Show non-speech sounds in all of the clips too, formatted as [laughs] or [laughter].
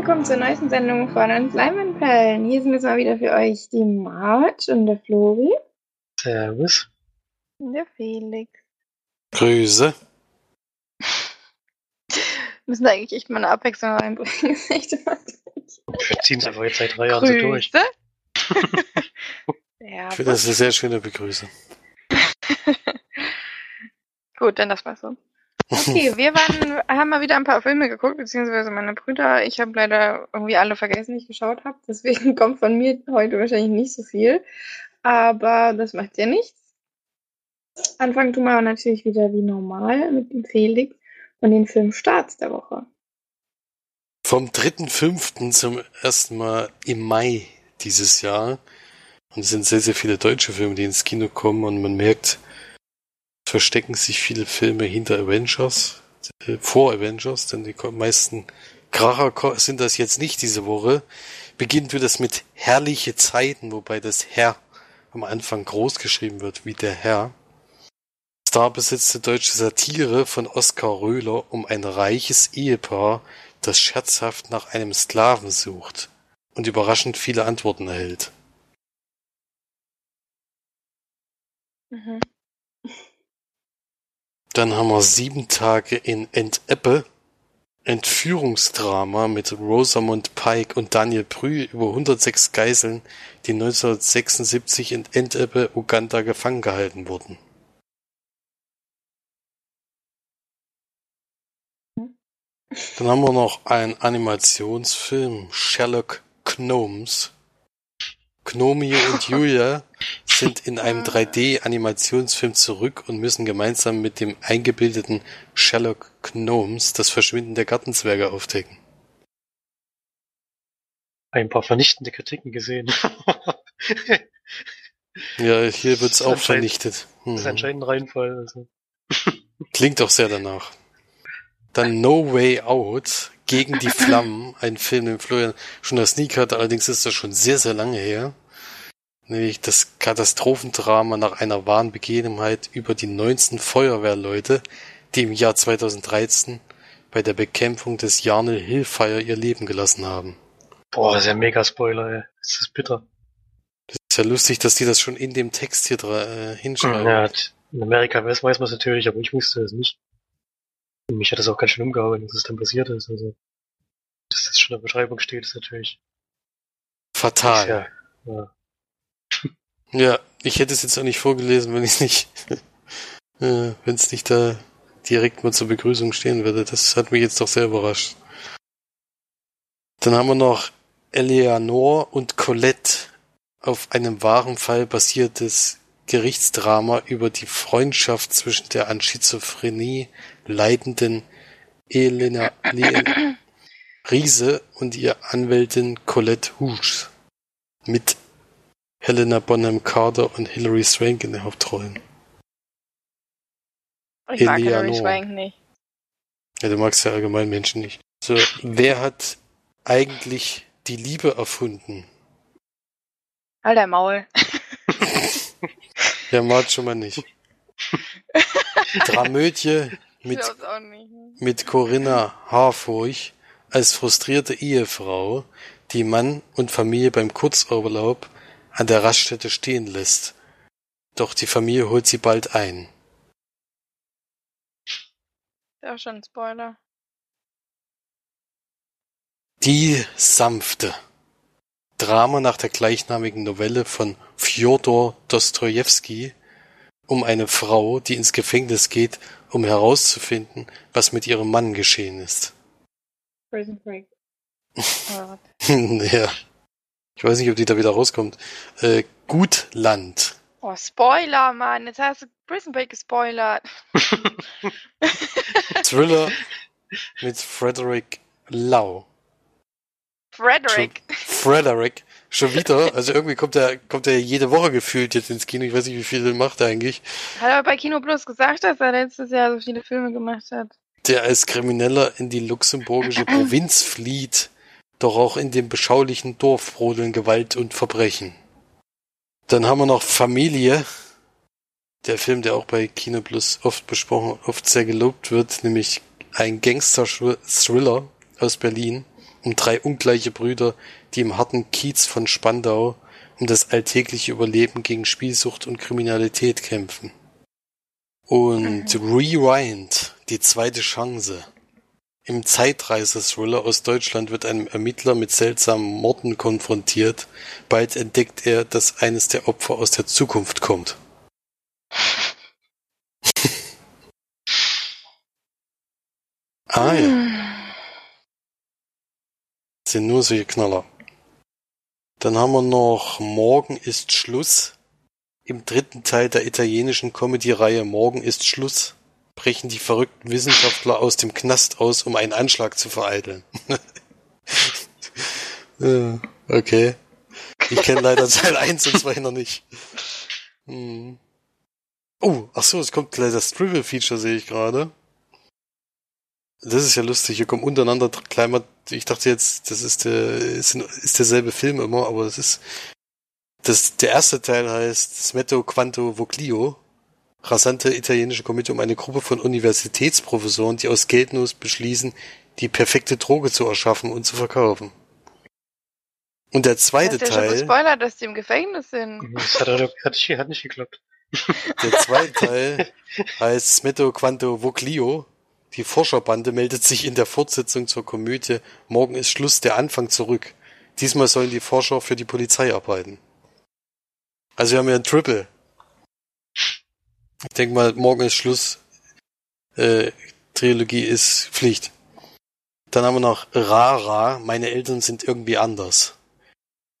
willkommen zur neuesten Sendung von uns Leinwandperlen. Hier sind jetzt mal wieder für euch die Marge und der Flori. Servus. Und der Felix. Grüße. [laughs] Müssen da eigentlich echt mal eine Abwechslung reinbringen. Das [laughs] ist echt Wir ziehen es einfach jetzt seit drei Jahren so durch. Grüße. [laughs] ja, Ich finde das eine sehr schöne Begrüßung. gut, dann das war's so. Okay, [laughs] wir waren, haben mal wieder ein paar Filme geguckt, beziehungsweise meine Brüder. Ich habe leider irgendwie alle vergessen, die ich geschaut habe. Deswegen [laughs] kommt von mir heute wahrscheinlich nicht so viel. Aber das macht ja nichts. Anfangen tun wir natürlich wieder wie normal mit dem Felix und den Filmstarts der Woche. Vom 3.5. zum ersten Mal im Mai dieses Jahr. Und es sind sehr, sehr viele deutsche Filme, die ins Kino kommen und man merkt, verstecken sich viele Filme hinter Avengers, äh, vor Avengers, denn die meisten Kracher sind das jetzt nicht diese Woche. Beginnt wird es mit herrliche Zeiten, wobei das Herr am Anfang groß geschrieben wird, wie der Herr. Starbesetzte deutsche Satire von Oskar Röhler um ein reiches Ehepaar, das scherzhaft nach einem Sklaven sucht und überraschend viele Antworten erhält. Mhm. Dann haben wir sieben Tage in Enteppe. Entführungsdrama mit Rosamund Pike und Daniel Brühl über 106 Geiseln, die 1976 in Enteppe, Uganda gefangen gehalten wurden. Dann haben wir noch einen Animationsfilm, Sherlock Gnomes. Gnomio und Julia sind in einem 3D-Animationsfilm zurück und müssen gemeinsam mit dem eingebildeten Sherlock Gnomes das Verschwinden der Gartenzwerge aufdecken. Ein paar vernichtende Kritiken gesehen. [laughs] Ja, hier wird's Das ist auch vernichtet. Das ist Mhm. anscheinend ein Reinfall. Also. Klingt auch sehr danach. Dann No Way Out gegen die [laughs] Flammen, ein Film, den Florian schon das Sneak hatte, allerdings ist das schon sehr, sehr lange her. Nämlich das Katastrophendrama nach einer wahren Begebenheit über die 19 Feuerwehrleute, die im Jahr 2013 bei der Bekämpfung des Yarnell Hill Fire ihr Leben gelassen haben. Boah, das ist ja mega Spoiler, ey. Das ist bitter. Das ist ja lustig, dass die das schon in dem Text hier äh, hinschreiben. Ja, in Amerika weiß, weiß man es natürlich, aber ich wusste es nicht. Und mich hat das auch ganz schön umgehauen, dass es dann passiert ist. Also, dass das schon in der Beschreibung steht, ist natürlich. Fatal. Ja, ja. Ja, ich hätte es jetzt auch nicht vorgelesen, wenn ich nicht, [laughs] äh, wenn es nicht da direkt mal zur Begrüßung stehen würde. Das hat mich jetzt doch sehr überrascht. Dann haben wir noch Eleanor und Colette auf einem wahren Fall basiertes Gerichtsdrama über die Freundschaft zwischen der an Schizophrenie leidenden Elena Le Riese und ihr Anwältin Colette Hughes mit Helena Bonham Carter und Hilary Swank in den Hauptrollen. Ich mag Eleanor. Hilary Swank nicht. Ja, du magst ja allgemein Menschen nicht. So, wer hat eigentlich die Liebe erfunden? Dein Maul. [laughs] Ja, mag schon mal nicht. Dramödie mit, mit Corinna Harfurch als frustrierte Ehefrau, die Mann und Familie beim Kurzurlaub an der Raststätte stehen lässt. Doch die Familie holt sie bald ein. Ist auch schon ein Spoiler. Die Sanfte. Drama nach der gleichnamigen Novelle von Fjodor Dostojewski um eine Frau, die ins Gefängnis geht, um herauszufinden, was mit ihrem Mann geschehen ist. Prison Break. [laughs] Oh ja. Ich weiß nicht, ob die da wieder rauskommt. Äh, Gutland. Oh, Spoiler, Mann. Jetzt hast du Prison Break gespoilert. [laughs] Thriller mit Frederick Lau. Frederick. Frederick. Schon wieder. Also irgendwie kommt er, kommt er jede Woche gefühlt jetzt ins Kino. Ich weiß nicht, wie viel macht er eigentlich. Hat er bei Kino Plus gesagt, dass er letztes Jahr so viele Filme gemacht hat? der als Krimineller in die luxemburgische [clears throat] Provinz flieht, doch auch in dem beschaulichen Dorf brodeln Gewalt und Verbrechen. Dann haben wir noch Familie, der Film, der auch bei Kino Plus oft besprochen, oft sehr gelobt wird, nämlich ein Gangster-Thriller aus Berlin um drei ungleiche Brüder, die im harten Kiez von Spandau um das alltägliche Überleben gegen Spielsucht und Kriminalität kämpfen. Und Rewind, die zweite Chance. Im Zeitreiser-Thriller aus Deutschland wird ein Ermittler mit seltsamen Morden konfrontiert. Bald entdeckt er, dass eines der Opfer aus der Zukunft kommt. [laughs] ah ja. Sind nur solche Knaller. Dann haben wir noch Morgen ist Schluss. Im dritten Teil der italienischen Comedy-Reihe Morgen ist Schluss brechen die verrückten Wissenschaftler aus dem Knast aus, um einen Anschlag zu vereiteln. [laughs] okay. Ich kenne leider Teil 1 und 2 noch nicht. Hm. Oh, ach so, es kommt gleich das Triple-Feature, sehe ich gerade. Das ist ja lustig. Hier kommen untereinander kleiner. Ich dachte jetzt, das ist der ist, ist derselbe Film immer, aber das ist das der erste Teil heißt Smetto Quanto Voclio rasante italienische Komödie um eine Gruppe von Universitätsprofessoren, die aus Geldnot beschließen, die perfekte Droge zu erschaffen und zu verkaufen. Und der zweite Hast du ja Teil. schon gespoilert, dass die im Gefängnis sind. [laughs] Das hat, hat, hat, hat nicht geklappt. Der zweite Teil heißt Smetto Quanto Voclio. Die Forscherbande meldet sich in der Fortsetzung zur Komödie Morgen ist Schluss, der Anfang zurück. Diesmal sollen die Forscher für die Polizei arbeiten. Also wir haben ja ein Triple. Ich denke mal, morgen ist Schluss. Äh, Trilogie ist Pflicht. Dann haben wir noch Rara, meine Eltern sind irgendwie anders.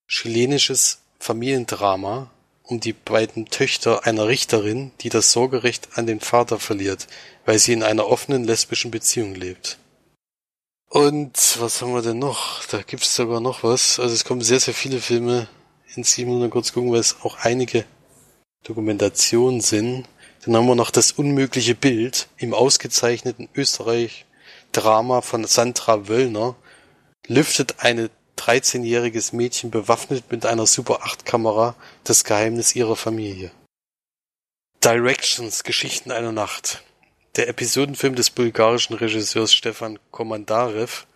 Chilenisches Familiendrama um die beiden Töchter einer Richterin, die das Sorgerecht an den Vater verliert, weil sie in einer offenen lesbischen Beziehung lebt. Und was haben wir denn noch? Da gibt's sogar noch was. Also es kommen sehr, sehr viele Filme Team. Nur kurz gucken, weil es auch einige Dokumentationen sind. Dann haben wir noch das unmögliche Bild im ausgezeichneten Österreich-Drama von Sandra Wöllner. Lüftet eine 13-jähriges Mädchen bewaffnet mit einer Super 8 Kamera das Geheimnis ihrer Familie. Directions Geschichten einer Nacht. Der Episodenfilm des bulgarischen Regisseurs Stefan Komandarev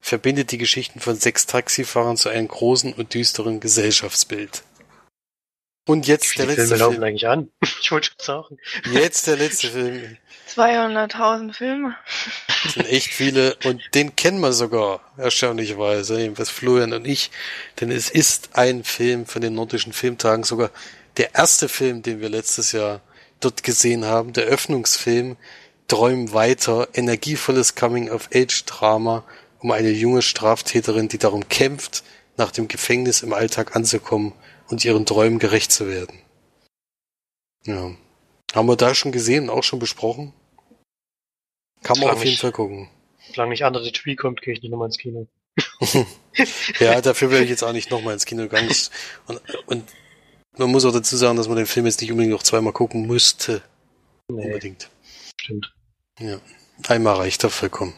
verbindet die Geschichten von sechs Taxifahrern zu einem großen und düsteren Gesellschaftsbild. Und jetzt Wie der letzte Filme laufen Film. eigentlich an? [laughs] Ich wollte schon sagen. Jetzt der letzte Film. 200.000 Filme. Das sind echt viele und den kennen wir sogar, erstaunlicherweise, jedenfalls Florian und ich, denn es ist ein Film von den nordischen Filmtagen, sogar der erste Film, den wir letztes Jahr dort gesehen haben, der Öffnungsfilm Träumen weiter, energievolles Coming-of-Age-Drama um eine junge Straftäterin, die darum kämpft, nach dem Gefängnis im Alltag anzukommen und ihren Träumen gerecht zu werden. Ja. Haben wir da schon gesehen und auch schon besprochen? Kann man auf jeden. Fall gucken. Solange nicht Under the Tree kommt, gehe ich nicht nochmal ins Kino. [laughs] Ja, dafür wäre ich jetzt auch nicht nochmal ins Kino gegangen. Und, und man muss auch dazu sagen, dass man den Film jetzt nicht unbedingt noch zweimal gucken müsste. Nee, Unbedingt. stimmt. Ja. Einmal reicht da vollkommen.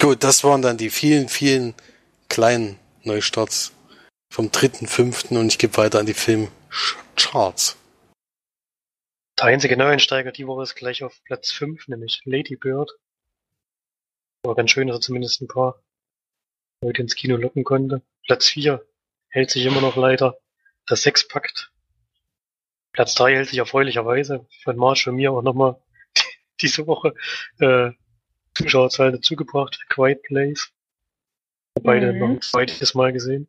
Gut, das waren dann die vielen, vielen kleinen Neustarts vom dritten, fünften und ich gebe weiter an die Filmcharts. Der einzige Neueinsteiger die Woche ist gleich auf Platz 5, nämlich Lady Bird. War ganz schön, dass er zumindest ein paar Leute ins Kino locken konnte. Platz 4 hält sich immer noch leider. Das Sechspakt. Platz 3 hält sich erfreulicherweise von Marsch und mir auch nochmal [laughs] diese Woche äh, Zuschauerzahl dazugebracht. Quiet Place. Beide Mhm. noch ein zweites Mal gesehen.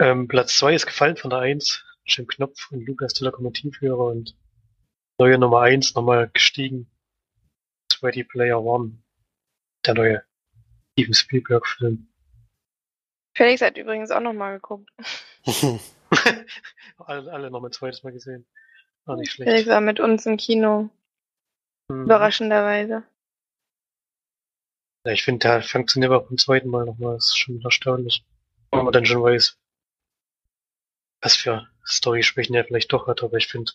Ähm, Platz 2 ist gefallen von der 1. Jim Knopf und Lukas der Lokomotivführer und neue Nummer 1 nochmal gestiegen. Ready Player One. Der neue Steven Spielberg Film. Felix hat übrigens auch nochmal geguckt. [laughs] alle, alle noch ein zweites Mal gesehen. War nicht Felix schlecht. war mit uns im Kino. Mhm. Überraschenderweise. Ja, ich finde, der funktioniert auch beim zweiten Mal nochmal. Das ist schon erstaunlich. Wenn man dann schon weiß, was für Story-Schwächen er vielleicht doch hat, aber ich finde,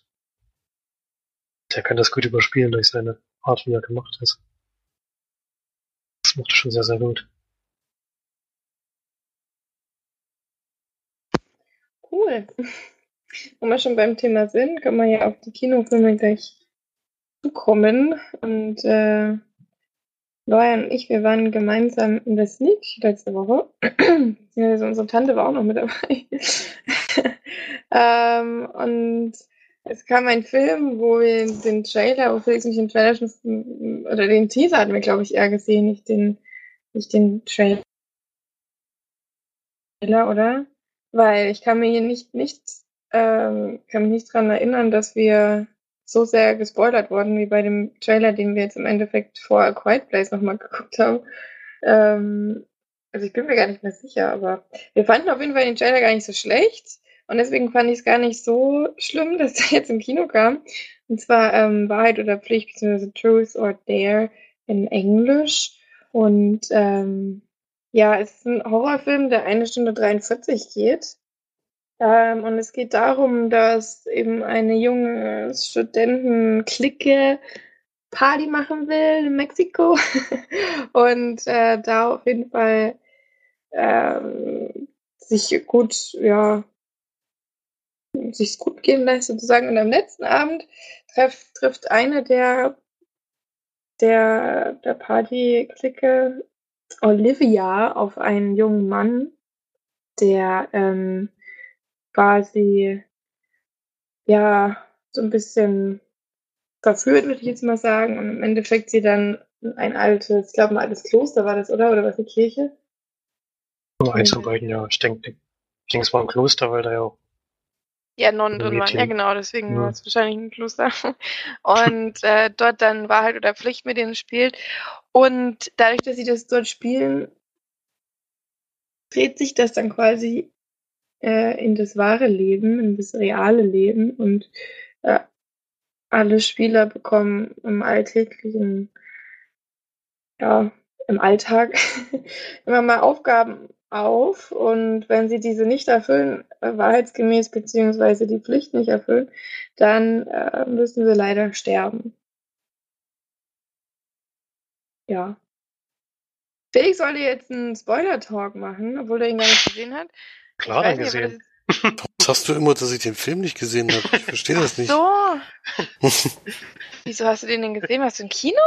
der kann das gut überspielen durch seine Art, wie er gemacht ist. Das macht er schon sehr, sehr gut. Cool. Wenn wir schon beim Thema sind, können wir ja auf die Kinofilme gleich zukommen. Und äh, Loya und ich, wir waren gemeinsam in der Sneak letzte Woche. [clears throat] also unsere Tante war auch noch mit dabei. [laughs] ähm, und es kam ein Film, wo wir den Trailer, wo Felix mich den Trailer schon, oder den Teaser hatten wir, glaube ich, eher gesehen, nicht den, nicht den Trailer, oder? Weil ich kann mir hier nicht, nicht, ähm, kann mich nicht dran erinnern, dass wir so sehr gespoilert worden wie bei dem Trailer, den wir jetzt im Endeffekt vor A Quiet Place nochmal geguckt haben. Ähm, also ich bin mir gar nicht mehr sicher, aber wir fanden auf jeden Fall den Trailer gar nicht so schlecht. Und deswegen fand ich es gar nicht so schlimm, [laughs] dass der jetzt im Kino kam. Und zwar ähm, Wahrheit oder Pflicht, beziehungsweise Truth or Dare in Englisch. Und ähm, ja, es ist ein Horrorfilm, der eine Stunde 43 geht. Ähm, und es geht darum, dass eben eine junge Studentenklicke Party machen will in Mexiko [laughs] und äh, da auf jeden Fall ähm, sich gut, ja, sich gut gehen lässt sozusagen. Und am letzten Abend treff, trifft eine der der, der Party-Clique Olivia auf einen jungen Mann, der ähm, quasi, ja, so ein bisschen verführt, würde ich jetzt mal sagen. Und im Endeffekt sie dann ein altes, ich glaube, ein altes Kloster war das, oder? Oder was, eine Kirche? Nur eins von beiden, ja. Ich denke, ich denke, es war ein Kloster, weil da ja auch ja, Nonnen drin waren. Ja, genau, deswegen ja. war es wahrscheinlich ein Kloster. [laughs] Und äh, dort dann Wahrheit oder Pflicht mit denen spielt. Und dadurch, dass sie das dort spielen, dreht sich das dann quasi äh, in das wahre Leben, in das reale Leben und äh, alle Spieler bekommen im alltäglichen, ja, im Alltag [laughs] immer mal Aufgaben auf und wenn sie diese nicht erfüllen, äh, wahrheitsgemäß beziehungsweise die Pflicht nicht erfüllen, dann äh, müssen sie leider sterben. Ja. Felix sollte jetzt einen Spoiler-Talk machen, obwohl er ihn gar nicht gesehen hat. Klar, dann gesehen. Warum sagst du immer, dass ich den Film nicht gesehen habe? Ich verstehe das nicht. So. [laughs] Wieso hast du den denn gesehen? Warst du im Kino?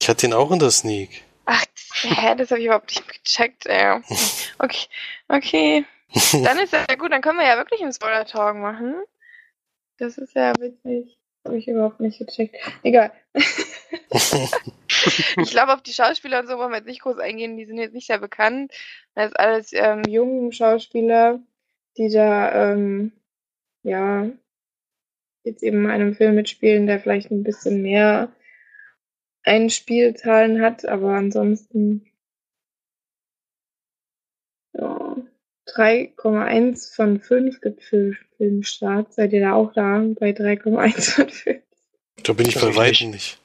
Ich hatte den auch in der Sneak. Ach, hä, das habe ich überhaupt nicht gecheckt. Ey. [laughs] Okay, okay. Dann ist ja gut, dann können wir ja wirklich einen Spoiler-Talk machen. Das ist ja witzig. Habe ich überhaupt nicht gecheckt. Egal. [laughs] ich glaube, auf die Schauspieler und so wollen wir jetzt nicht groß eingehen. Die sind jetzt nicht sehr bekannt. Das ist alles ähm, junge Schauspieler, die da, ähm, ja, jetzt eben in einem Film mitspielen, der vielleicht ein bisschen mehr Einspielzahlen hat, aber ansonsten ja, 3,1 von 5 gibt für Filmstart. Seid ihr da auch da bei 3,1 von 5? Da bin ich bei weitem nicht.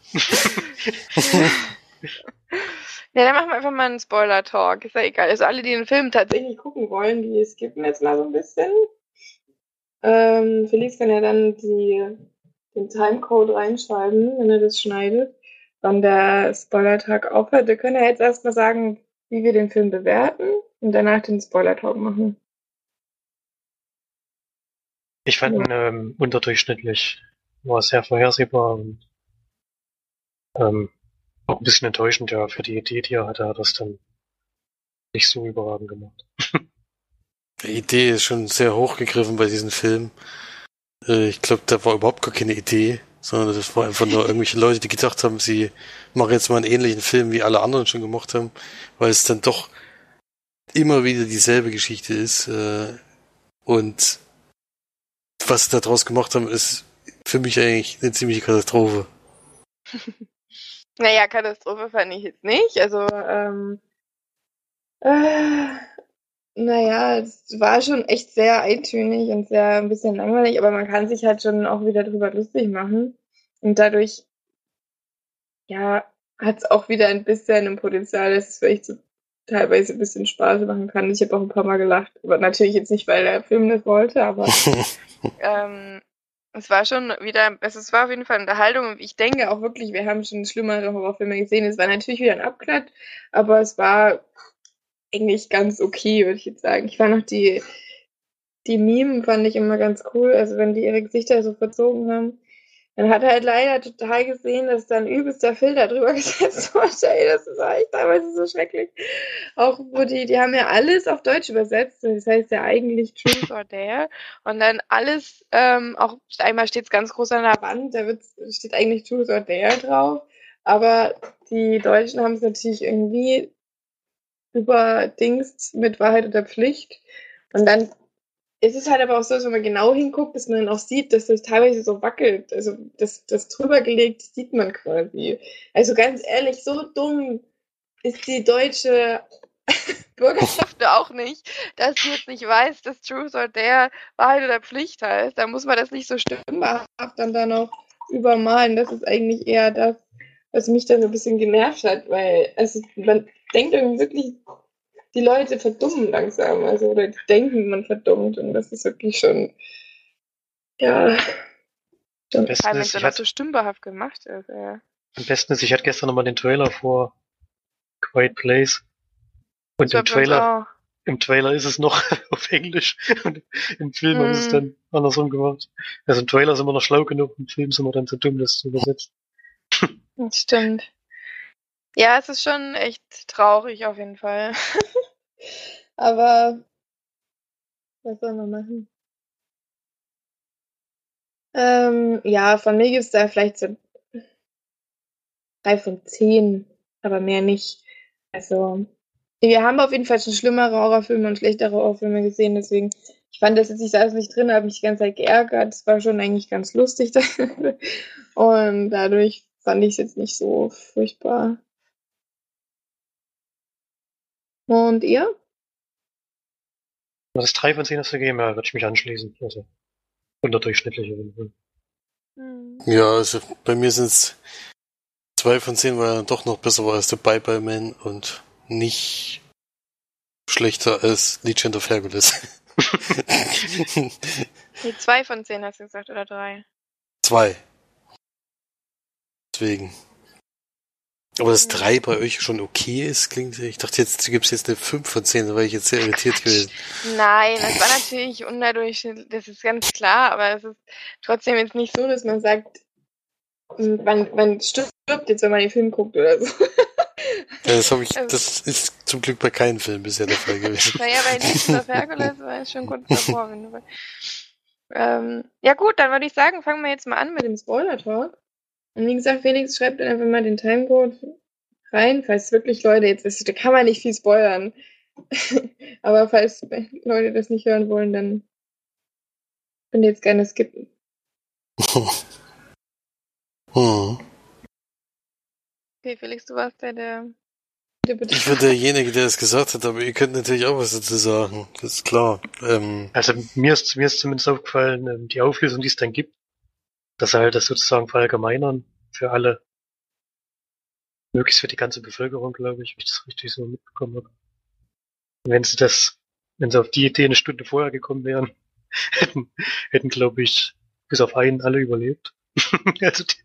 Ja, dann machen wir einfach mal einen Spoiler-Talk. Ist ja egal. Also alle, die den Film tatsächlich gucken wollen, die skippen jetzt mal so ein bisschen. Ähm, Felix kann ja dann die, den Timecode reinschreiben, wenn er das schneidet, wann der Spoiler-Tag aufhört. Wir können ja jetzt erstmal sagen, wie wir den Film bewerten und danach den Spoiler-Talk machen. Ich fand ihn ähm, unterdurchschnittlich. War sehr vorhersehbar und ähm, auch ein bisschen enttäuschend, ja, für die Idee, die er hatte, hat er das dann nicht so überragend gemacht. [laughs] Die Idee ist schon sehr hochgegriffen bei diesem Film. Äh, ich glaube, da war überhaupt gar keine Idee, sondern das war einfach nur [laughs] irgendwelche Leute, die gedacht haben, sie machen jetzt mal einen ähnlichen Film, wie alle anderen schon gemacht haben, weil es dann doch immer wieder dieselbe Geschichte ist. Äh, und was sie da draus gemacht haben, ist für mich eigentlich eine ziemliche Katastrophe. [laughs] naja, Katastrophe fand ich jetzt nicht. Also, ähm, äh, naja, es war schon echt sehr eintönig und sehr ein bisschen langweilig, aber man kann sich halt schon auch wieder drüber lustig machen. Und dadurch, ja, hat es auch wieder ein bisschen ein Potenzial, dass es vielleicht so teilweise ein bisschen Spaß machen kann. Ich habe auch ein paar Mal gelacht. Aber natürlich jetzt nicht, weil der Film das wollte, aber [laughs] ähm, es war schon wieder, es war auf jeden Fall Unterhaltung ich denke auch wirklich, wir haben schon schlimmere Horrorfilme gesehen. Es war natürlich wieder ein Abklatsch, aber es war eigentlich ganz okay, würde ich jetzt sagen. Ich fand noch die, die Meme fand ich immer ganz cool, also wenn die ihre Gesichter so verzogen haben. Dann hat er halt leider total gesehen, dass da ein übelster Filter drüber [laughs] gesetzt wurde. Ey, das war echt teilweise so schrecklich. Auch wo die, die haben ja alles auf Deutsch übersetzt. Das heißt ja eigentlich Truth [laughs] or Dare. Und dann alles, ähm, auch einmal steht es ganz groß an der Wand, da wird, steht eigentlich Truth or Dare drauf. Aber die Deutschen haben es natürlich irgendwie überdingst mit Wahrheit oder Pflicht. Und dann ist es halt aber auch so, dass wenn man genau hinguckt, dass man dann auch sieht, dass das teilweise so wackelt. Also das, das drüber gelegt sieht man quasi. Also ganz ehrlich, so dumm ist die deutsche [laughs] Bürgerschaft auch nicht, dass sie jetzt nicht weiß, dass Truth or Dare Wahrheit oder Pflicht heißt. Da muss man das nicht so stimmhaft dann da noch übermalen. Das ist eigentlich eher das, was mich dann so ein bisschen genervt hat, weil also man denkt irgendwie wirklich, die Leute verdummen langsam, also oder die denken, man verdummt und das ist wirklich schon, ja, schon Besten wenn ist, das hat, so stimmbehaft gemacht ist, ja. am besten ist, ich hatte gestern nochmal den Trailer vor Quiet Place. Und Das im Trailer, im Trailer ist es noch [laughs] auf Englisch und im Film haben sie es Mhm. dann andersrum gemacht. Also im Trailer sind wir noch schlau genug, im Film sind wir dann zu dumm, das zu übersetzen. Das stimmt. Ja, es ist schon echt traurig auf jeden Fall. [laughs] Aber was soll man machen? Ähm, ja, von mir gibt es da vielleicht so drei von zehn, aber mehr nicht. Also, wir haben auf jeden Fall schon schlimmere Horrorfilme und schlechtere Horrorfilme gesehen, deswegen, ich fand das jetzt, ich saß nicht drin, habe mich die ganze Zeit geärgert. Es war schon eigentlich ganz lustig. [laughs] und dadurch fand ich es jetzt nicht so furchtbar. Und ihr? Das ist drei von zehn hast du gegeben, ja, würde ich mich anschließen. Also unterdurchschnittlich Fall. Ja, also bei mir sind es zwei von zehn, weil er doch noch besser war als der Bye Bye Man und nicht schlechter als Legend of Hercules. [laughs] Nee, zwei von zehn hast du gesagt, oder drei? Zwei. Deswegen. Aber dass drei bei euch schon okay ist, klingt, ich dachte jetzt, gibst jetzt eine fünf von zehn, da war ich jetzt sehr irritiert gewesen. Nein, das war natürlich unterdurchschnittlich, das ist ganz klar, aber es ist trotzdem jetzt nicht so, dass man sagt, man, man stirbt jetzt, wenn man den Film guckt oder so. [laughs] Ja, das ich, Also- das ist zum Glück bei keinem Film bisher der Fall gewesen. Naja, bei Legends of Hercules war es schon kurz davor. Wenn du, ähm, ja gut, dann würde ich sagen, fangen wir jetzt mal an mit dem Spoiler-Talk. Und wie gesagt, Felix schreibt dann einfach mal den Timecode rein, falls wirklich Leute jetzt, ist, da kann man nicht viel spoilern. [laughs] Aber falls Leute das nicht hören wollen, dann könnt ihr jetzt gerne skippen. [laughs] Hm. Okay, Felix, du warst der, der. Ich bin derjenige, der es gesagt hat, aber ihr könnt natürlich auch was dazu sagen. Das ist klar. Ähm, Also mir ist, mir ist zumindest aufgefallen, ähm, die Auflösung, die es dann gibt, dass er halt das sozusagen verallgemeinern für alle. Möglichst für die ganze Bevölkerung, glaube ich, wenn ich das richtig so mitbekommen habe. Und wenn sie das, wenn sie auf die Idee eine Stunde vorher gekommen wären, [laughs] hätten, hätten glaube ich, bis auf einen alle überlebt. [laughs] also die,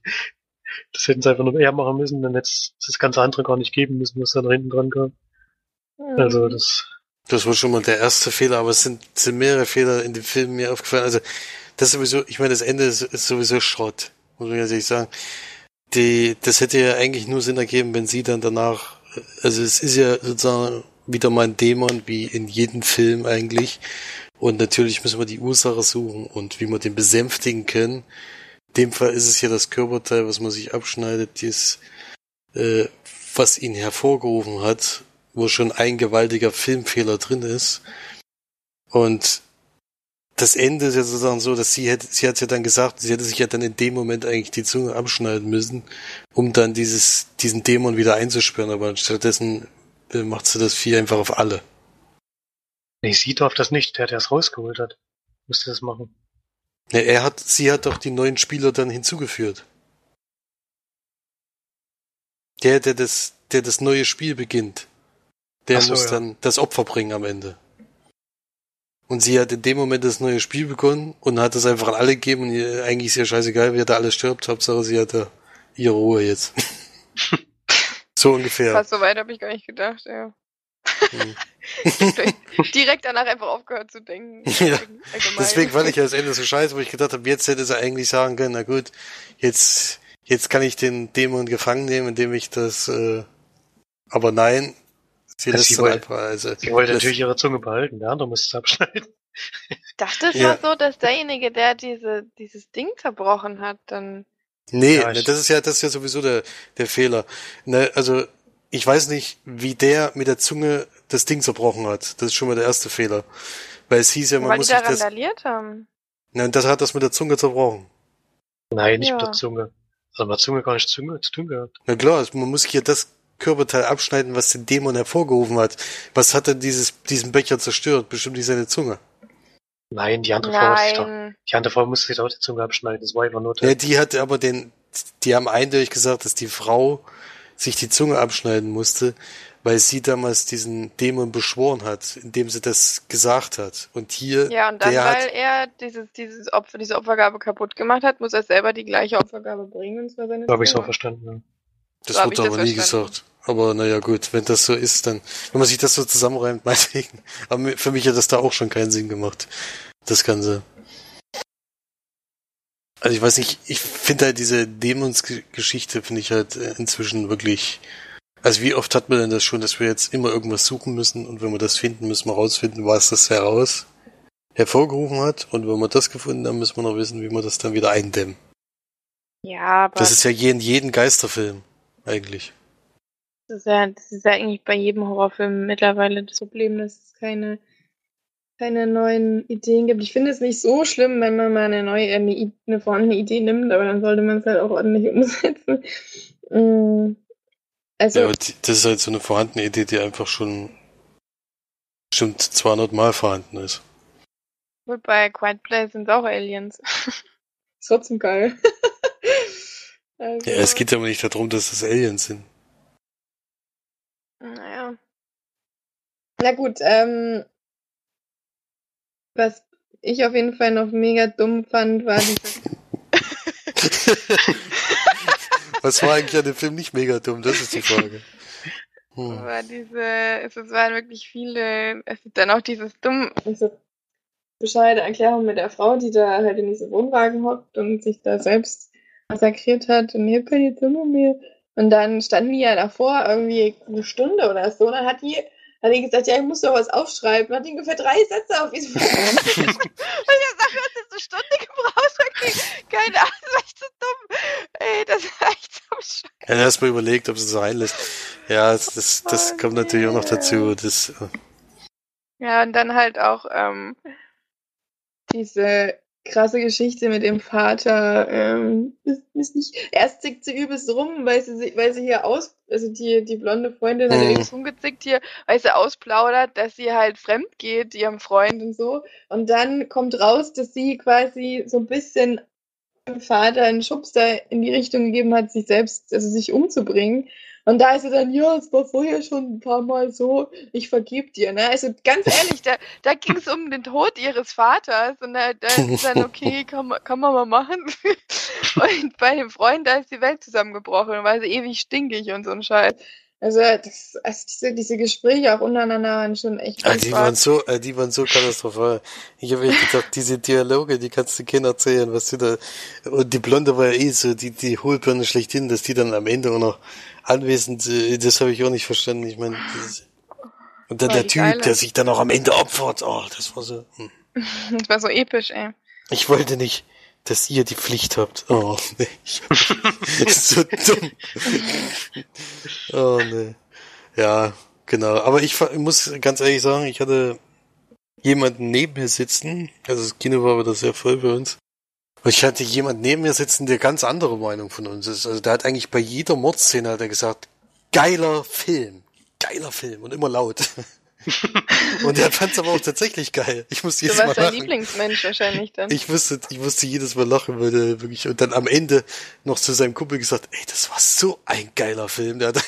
das hätten sie einfach nur eher machen müssen, dann hätte es das ganze andere gar nicht geben müssen, was dann hinten dran kam. Also das, das war schon mal der erste Fehler, aber es sind, sind mehrere Fehler in dem Film mir aufgefallen. Also, das sowieso, ich meine, das Ende ist, ist sowieso Schrott, muss man ganz ehrlich sagen. Die, das hätte ja eigentlich nur Sinn ergeben, wenn sie dann danach, also es ist ja sozusagen wieder mal ein Dämon, wie in jedem Film eigentlich. Und natürlich müssen wir die Ursache suchen und wie wir den besänftigen können. In dem Fall ist es ja das Körperteil, was man sich abschneidet, dieses, äh, was ihn hervorgerufen hat, wo schon ein gewaltiger Filmfehler drin ist. Und das Ende ist ja sozusagen so, dass sie hätte, sie hat ja dann gesagt, sie hätte sich ja dann in dem Moment eigentlich die Zunge abschneiden müssen, um dann dieses, diesen Dämon wieder einzusperren, aber stattdessen äh, macht sie das Vieh einfach auf alle. nee, sie darf das nicht, der, der es rausgeholt hat, musste das machen. Ja, er hat, sie hat doch die neuen Spieler dann hinzugeführt. Der, der das, der das neue Spiel beginnt, der so, muss ja. dann das Opfer bringen am Ende. Und sie hat in dem Moment das neue Spiel begonnen und hat das einfach an alle gegeben und ihr, eigentlich ist ihr scheißegal, wer da alles stirbt, Hauptsache sie hat da ihre Ruhe jetzt. [laughs] so ungefähr. Fast so weit habe ich gar nicht gedacht, ja. Hm. [laughs] Direkt danach einfach aufgehört zu denken. [laughs] Ja. Deswegen fand ich ja das Ende so scheiße, wo ich gedacht habe, jetzt hätte sie eigentlich sagen können, na gut, jetzt, jetzt kann ich den Dämon gefangen nehmen, indem ich das, äh, aber nein, sie lässt sie wollte- also, Sie wollte lässt- natürlich ihre Zunge behalten, der andere musste es abschneiden. Ich dachte, es Ja. war so, dass derjenige, der diese, dieses Ding zerbrochen hat, dann. Nee, Ja, ne, das ist ja, das ist ja sowieso der, der Fehler. Ne, also, ich weiß nicht, wie der mit der Zunge das Ding zerbrochen hat. Das ist schon mal der erste Fehler. Weil es hieß ja, man weil die muss da sich das, randaliert haben. ne, das hat das mit der Zunge zerbrochen. Nein, nicht Ja. mit der Zunge. Also mit der Zunge gar nicht Zunge zu tun gehabt. Na klar, also man muss hier das Körperteil abschneiden, was den Dämon hervorgerufen hat. Was hat denn dieses, diesen Becher zerstört? Bestimmt nicht seine Zunge. Nein, die andere Frau hat sich doch, die andere Frau musste sich doch die Zunge abschneiden. Das war einfach nur Ja, der, die hatte aber den, die haben eindeutig gesagt, dass die Frau sich die Zunge abschneiden musste, weil sie damals diesen Dämon beschworen hat, indem sie das gesagt hat. Und hier, Ja, und dann, der weil hat, er dieses, dieses Opfer, diese Opfergabe kaputt gemacht hat, muss er selber die gleiche Opfergabe bringen, und zwar seine so habe ich es auch Zunge. verstanden. Ja. Das so wurde aber nie verstanden. gesagt. Aber naja, gut, wenn das so ist, dann, wenn man sich das so zusammenreimt, [laughs] meinetwegen. Aber für mich hat das da auch schon keinen Sinn gemacht, das Ganze. Also ich weiß nicht, ich finde halt diese Dämonsgeschichte finde ich halt äh, inzwischen wirklich. Also wie oft hat man denn das schon, dass wir jetzt immer irgendwas suchen müssen und wenn wir das finden, müssen wir rausfinden, was das heraus hervorgerufen hat und wenn wir das gefunden haben, müssen wir noch wissen, wie wir das dann wieder eindämmen. Ja, aber Das ist ja jeden, jeden Geisterfilm eigentlich. das ist ja, das ist ja eigentlich bei jedem Horrorfilm mittlerweile das Problem, dass es keine, keine neuen Ideen gibt. Ich finde es nicht so schlimm, wenn man mal eine neue, eine, eine vorhandene Idee nimmt, aber dann sollte man es halt auch ordentlich [laughs] umsetzen. Mm. Also, Ja, aber die, das ist halt so eine vorhandene Idee, die einfach schon bestimmt 200 Mal vorhanden ist. gut, bei Quiet Place sind es auch Aliens. [laughs] ist trotzdem geil. Also, Ja, es geht aber nicht darum, dass das Aliens sind. Naja. Na gut, ähm, was ich auf jeden Fall noch mega dumm fand, war dieses, [laughs] [laughs] Was war eigentlich an dem Film nicht mega dumm? Das ist die Frage. Hm. war diese, es, es waren wirklich viele, es ist dann auch dieses dumm, diese bescheide Erklärung mit der Frau, die da halt in diesem Wohnwagen hockt und sich da selbst massakriert hat und keine Zunge mehr. Und dann standen die ja davor irgendwie eine Stunde oder so. Und dann hat die, hat die gesagt, ja, ich muss doch was aufschreiben. Und hat die ungefähr drei Sätze auf diesem [laughs] Und ich sag, du hast jetzt eine Stunde gebraucht. Okay, keine Ahnung, das war echt so dumm. Ey, das war echt so scheiße. Er hat erst mal überlegt, ob es es reinlässt. Ja, das, das, das Oh, kommt natürlich auch noch dazu. Das, äh, Ja, und dann halt auch ähm, diese krasse Geschichte mit dem Vater. Ähm, ist, ist nicht, erst zickt sie übelst rum, weil sie, sich- weil sie hier aus, also die, die blonde Freundin hat Mhm. übelst rumgezickt hier, weil sie ausplaudert, dass sie halt fremd geht, ihrem Freund und so. Und dann kommt raus, dass sie quasi so ein bisschen dem Vater einen Schubser in die Richtung gegeben hat, sich selbst, also sich umzubringen. Und da ist sie dann, ja, es war vorher schon ein paar Mal so, ich vergeb dir, ne? Also ganz ehrlich, da, da ging es um den Tod ihres Vaters und da, da ist dann, okay, [laughs] kann man, kann man mal machen. [laughs] Und bei dem Freund, da ist die Welt zusammengebrochen, weil sie ewig stinkig und so ein Scheiß. Also, das, also diese, diese Gespräche auch untereinander waren schon echt ah, die waren so, äh, die waren so katastrophal. Ich habe echt gedacht, diese Dialoge, die kannst du Kindern erzählen, was die da, und die Blonde war ja eh so, die, die Hohlbirne schlechthin, dass die dann am Ende auch noch anwesend, äh, das habe ich auch nicht verstanden. Ich meine, und dann Oh, der Typ, Geile. der sich dann auch am Ende opfert, oh, das war so, hm. [laughs] Das war so episch, ey. Ich wollte nicht, dass ihr die Pflicht habt. Oh, nee. [laughs] So dumm. Oh, nee. Ja, genau. Aber ich, ich muss ganz ehrlich sagen, ich hatte jemanden neben mir sitzen. Also das Kino war wieder sehr voll bei uns. Und ich hatte jemanden neben mir sitzen, der ganz andere Meinung von uns ist. Also der hat eigentlich bei jeder Mordszene hat er gesagt, geiler Film. Geiler Film. Und immer laut. [laughs] Und er fand es aber auch tatsächlich geil. Ich musste Du jedes Mal warst dein lachen. Lieblingsmensch wahrscheinlich dann. Ich wusste, ich musste jedes Mal lachen, weil der wirklich, und dann am Ende noch zu seinem Kumpel gesagt, ey, das war so ein geiler Film, der [laughs]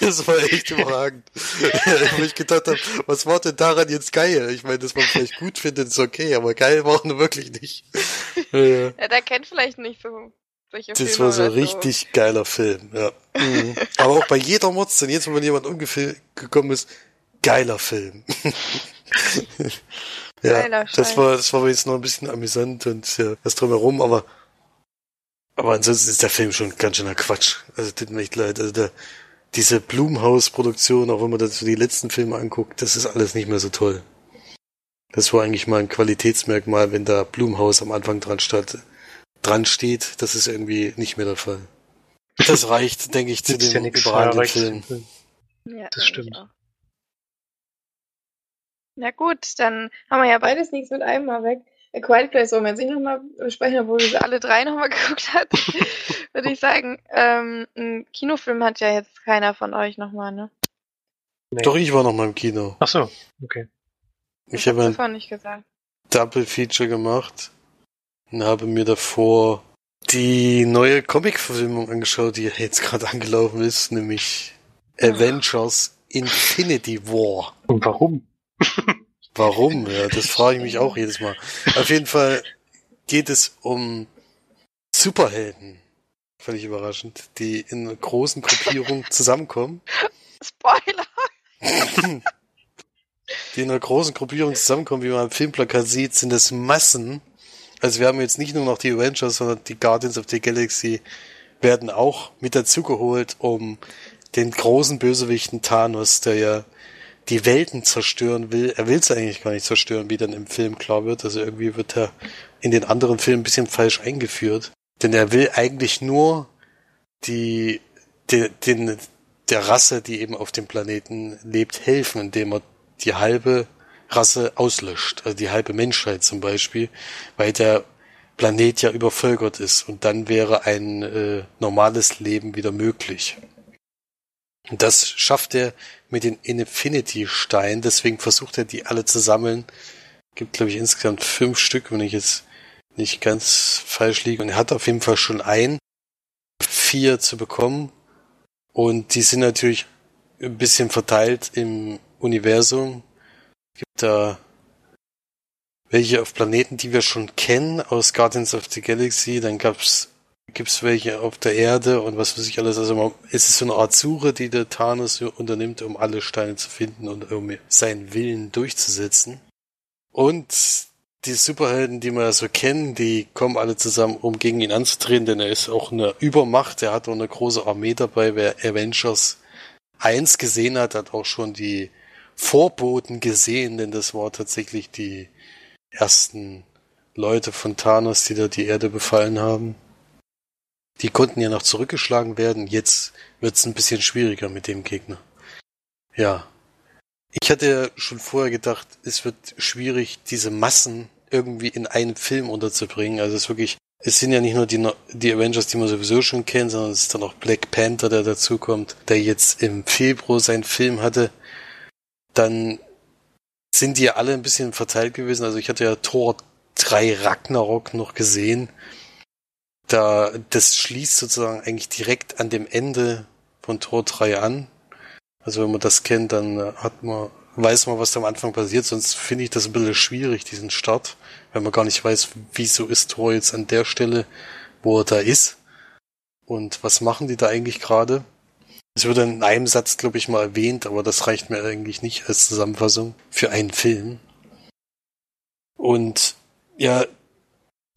Das war echt überragend. [laughs] Wo ich gedacht habe, was war denn daran jetzt geil? Ich meine, dass man vielleicht gut findet, ist okay, aber geil war nur wirklich nicht. Ja, der kennt vielleicht nicht so solche Das Filme war so ein oder so. richtig geiger Film, ja. Mhm. [laughs] Aber auch bei jeder Mordszene, jetzt wenn jemand umgekommen ist, geiler Film. [laughs] ja, Geiler das war, das war jetzt noch ein bisschen amüsant und ja, das drumherum, aber, aber ansonsten ist der Film schon ganz schöner Quatsch. Also, tut mir echt leid. Also, der, diese Blumhaus-Produktion, auch wenn man so die letzten Filme anguckt, das ist alles nicht mehr so toll. Das war eigentlich mal ein Qualitätsmerkmal, wenn da Blumhaus am Anfang dran stand, dran steht. Das ist irgendwie nicht mehr der Fall. Das reicht, [laughs] denke ich, zu ja dem nichts, überragenden Film. Ja, Das stimmt. Na gut, dann haben wir ja beides nichts mit einem Mal weg. A Quiet Place wollen wir jetzt nicht nochmal besprechen, obwohl wir sie alle drei nochmal [laughs] geguckt hat. [laughs] Würde ich sagen. Ähm, einen Kinofilm hat ja jetzt keiner von euch nochmal, ne? Nee. Doch, ich war noch mal im Kino. Ach so, okay. Ich habe ein nicht gesagt. Double Feature gemacht und habe mir davor die neue Comic-Verfilmung angeschaut, die jetzt gerade angelaufen ist, nämlich Avengers Infinity War. Und warum? Warum? Ja, das frage ich mich auch jedes Mal. Auf jeden Fall geht es um Superhelden. Völlig überraschend, die in einer großen Gruppierung zusammenkommen. Spoiler! [laughs] die in einer großen Gruppierung zusammenkommen, wie man am Filmplakat sieht, sind es Massen. Also wir haben jetzt nicht nur noch die Avengers, sondern die Guardians of the Galaxy werden auch mit dazugeholt, um den großen Bösewichten Thanos, der ja die Welten zerstören will. Er will es eigentlich gar nicht zerstören, wie dann im Film klar wird. Also irgendwie wird er in den anderen Filmen ein bisschen falsch eingeführt. Denn er will eigentlich nur die, die den, der Rasse, die eben auf dem Planeten lebt, helfen, indem er die halbe Rasse auslöscht, also die halbe Menschheit zum Beispiel, weil der Planet ja übervölkert ist und dann wäre ein äh, normales Leben wieder möglich. Und das schafft er mit den Infinity-Steinen, deswegen versucht er die alle zu sammeln. Gibt, glaube ich, insgesamt fünf Stück, wenn ich jetzt nicht ganz falsch liege. Und er hat auf jeden Fall schon ein, vier zu bekommen. Und die sind natürlich ein bisschen verteilt im Universum. Gibt da welche auf Planeten, die wir schon kennen, aus Guardians of the Galaxy. Dann gab's gibt's welche auf der Erde und was weiß ich alles. Also man, es ist so eine Art Suche, die der Thanos unternimmt, um alle Steine zu finden und um seinen Willen durchzusetzen. Und die Superhelden, die wir so kennen, die kommen alle zusammen, um gegen ihn anzutreten, denn er ist auch eine Übermacht. Er hat auch eine große Armee dabei. Wer Avengers 1 gesehen hat, hat auch schon die Vorboten gesehen, denn das war tatsächlich die ersten Leute von Thanos, die da die Erde befallen haben. Die konnten ja noch zurückgeschlagen werden. Jetzt wird's ein bisschen schwieriger mit dem Gegner. Ja. Ich hatte ja schon vorher gedacht, es wird schwierig, diese Massen irgendwie in einen Film unterzubringen. Also es ist wirklich, es sind ja nicht nur die, die Avengers, die man sowieso schon kennt, sondern es ist dann auch Black Panther, der dazukommt, der jetzt im Februar seinen Film hatte. Dann sind die ja alle ein bisschen verteilt gewesen. Also ich hatte ja Tor 3 Ragnarok noch gesehen. Da, das schließt sozusagen eigentlich direkt an dem Ende von Tor 3 an. Also wenn man das kennt, dann hat man, weiß man, was da am Anfang passiert. Sonst finde ich das ein bisschen schwierig, diesen Start, wenn man gar nicht weiß, wieso ist Tor jetzt an der Stelle, wo er da ist. Und was machen die da eigentlich gerade? Es wird in einem Satz, glaube ich, mal erwähnt, aber das reicht mir eigentlich nicht als Zusammenfassung für einen Film. Und ja,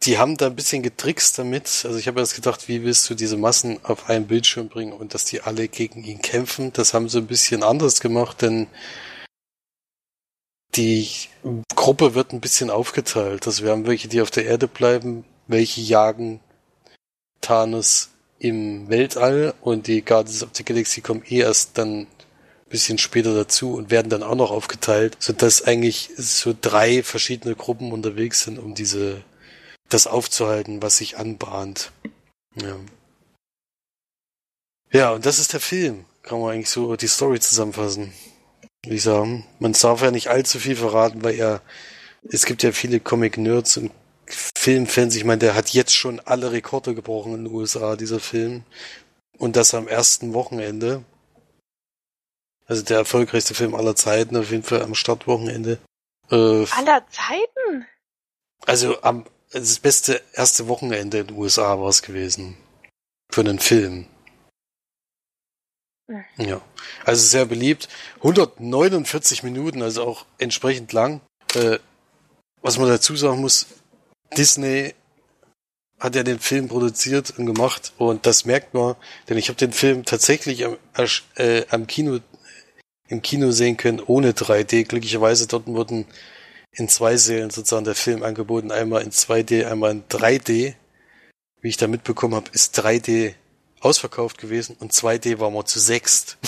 die haben da ein bisschen getrickst damit. Also ich habe jetzt gedacht, wie willst du diese Massen auf einen Bildschirm bringen und dass die alle gegen ihn kämpfen? Das haben sie ein bisschen anders gemacht, denn die Gruppe wird ein bisschen aufgeteilt. Also wir haben welche, die auf der Erde bleiben, welche jagen Thanos im Weltall und die Guardians of the Galaxy kommen eh erst dann ein bisschen später dazu und werden dann auch noch aufgeteilt, sodass eigentlich so drei verschiedene Gruppen unterwegs sind, um diese das aufzuhalten, was sich anbahnt. Ja. Ja, und das ist der Film. Kann man eigentlich so die Story zusammenfassen. Ich sagen. Man darf ja nicht allzu viel verraten, weil er, es gibt ja viele Comic-Nerds und Filmfans. Ich meine, der hat jetzt schon alle Rekorde gebrochen in den USA, dieser Film. Und das am ersten Wochenende. Also der erfolgreichste Film aller Zeiten, auf jeden Fall am Startwochenende. Äh, Aller Zeiten? also am das beste erste Wochenende in den USA war es gewesen. für einen Film. Hm. Ja, also sehr beliebt. 149 Minuten, also auch entsprechend lang. Äh, was man dazu sagen muss, Disney hat ja den Film produziert und gemacht und das merkt man, denn ich habe den Film tatsächlich am, äh, am Kino im Kino sehen können ohne 3D. Glücklicherweise dort wurden in zwei Sälen sozusagen der Film angeboten, einmal in 2D, einmal in 3D. Wie ich da mitbekommen habe, ist 3D ausverkauft gewesen und 2D war mal zu sechst.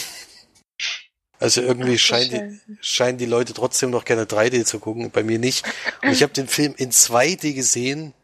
Also irgendwie Ach, scheinen die, scheinen die Leute trotzdem noch gerne 3D zu gucken, bei mir nicht. Und ich habe den Film in 2D gesehen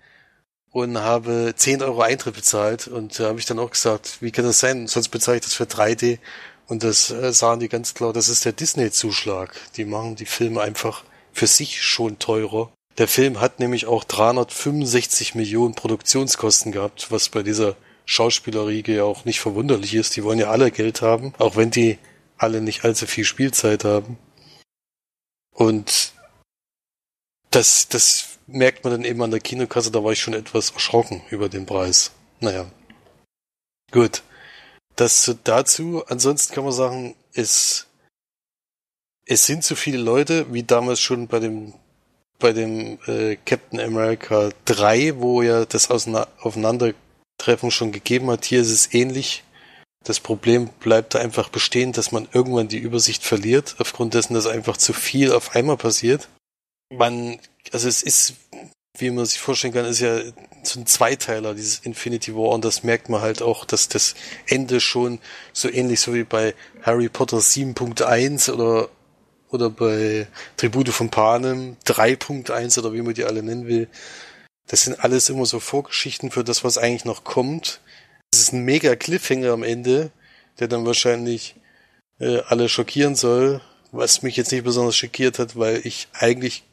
und habe 10 Euro Eintritt bezahlt und da habe ich dann auch gesagt, wie kann das sein? Sonst bezahle ich das für 3D. Und das äh, sahen die ganz klar, das ist der Disney-Zuschlag. Die machen die Filme einfach für sich schon teurer. Der Film hat nämlich auch 365 Millionen Produktionskosten gehabt, was bei dieser Schauspielerriege ja auch nicht verwunderlich ist. Die wollen ja alle Geld haben, auch wenn die alle nicht allzu viel Spielzeit haben. Und das, das merkt man dann eben an der Kinokasse, da war ich schon etwas erschrocken über den Preis. Naja. Gut. Das dazu. Ansonsten kann man sagen, es, es sind so viele Leute, wie damals schon bei dem, bei dem äh, Captain America 3, wo ja das Auseina- Aufeinandertreffen schon gegeben hat. Hier ist es ähnlich. Das Problem bleibt da einfach bestehen, dass man irgendwann die Übersicht verliert, aufgrund dessen, dass einfach zu viel auf einmal passiert. Man, also es ist, wie man sich vorstellen kann, ist ja so ein Zweiteiler, dieses Infinity War, und das merkt man halt auch, dass das Ende schon so ähnlich so wie bei Harry Potter 7.1 oder oder bei Tribute von Panem 3.1 oder wie man die alle nennen will. Das sind alles immer so Vorgeschichten für das, was eigentlich noch kommt. Es ist ein mega Cliffhanger am Ende, der dann wahrscheinlich äh, alle schockieren soll, was mich jetzt nicht besonders schockiert hat, weil ich eigentlich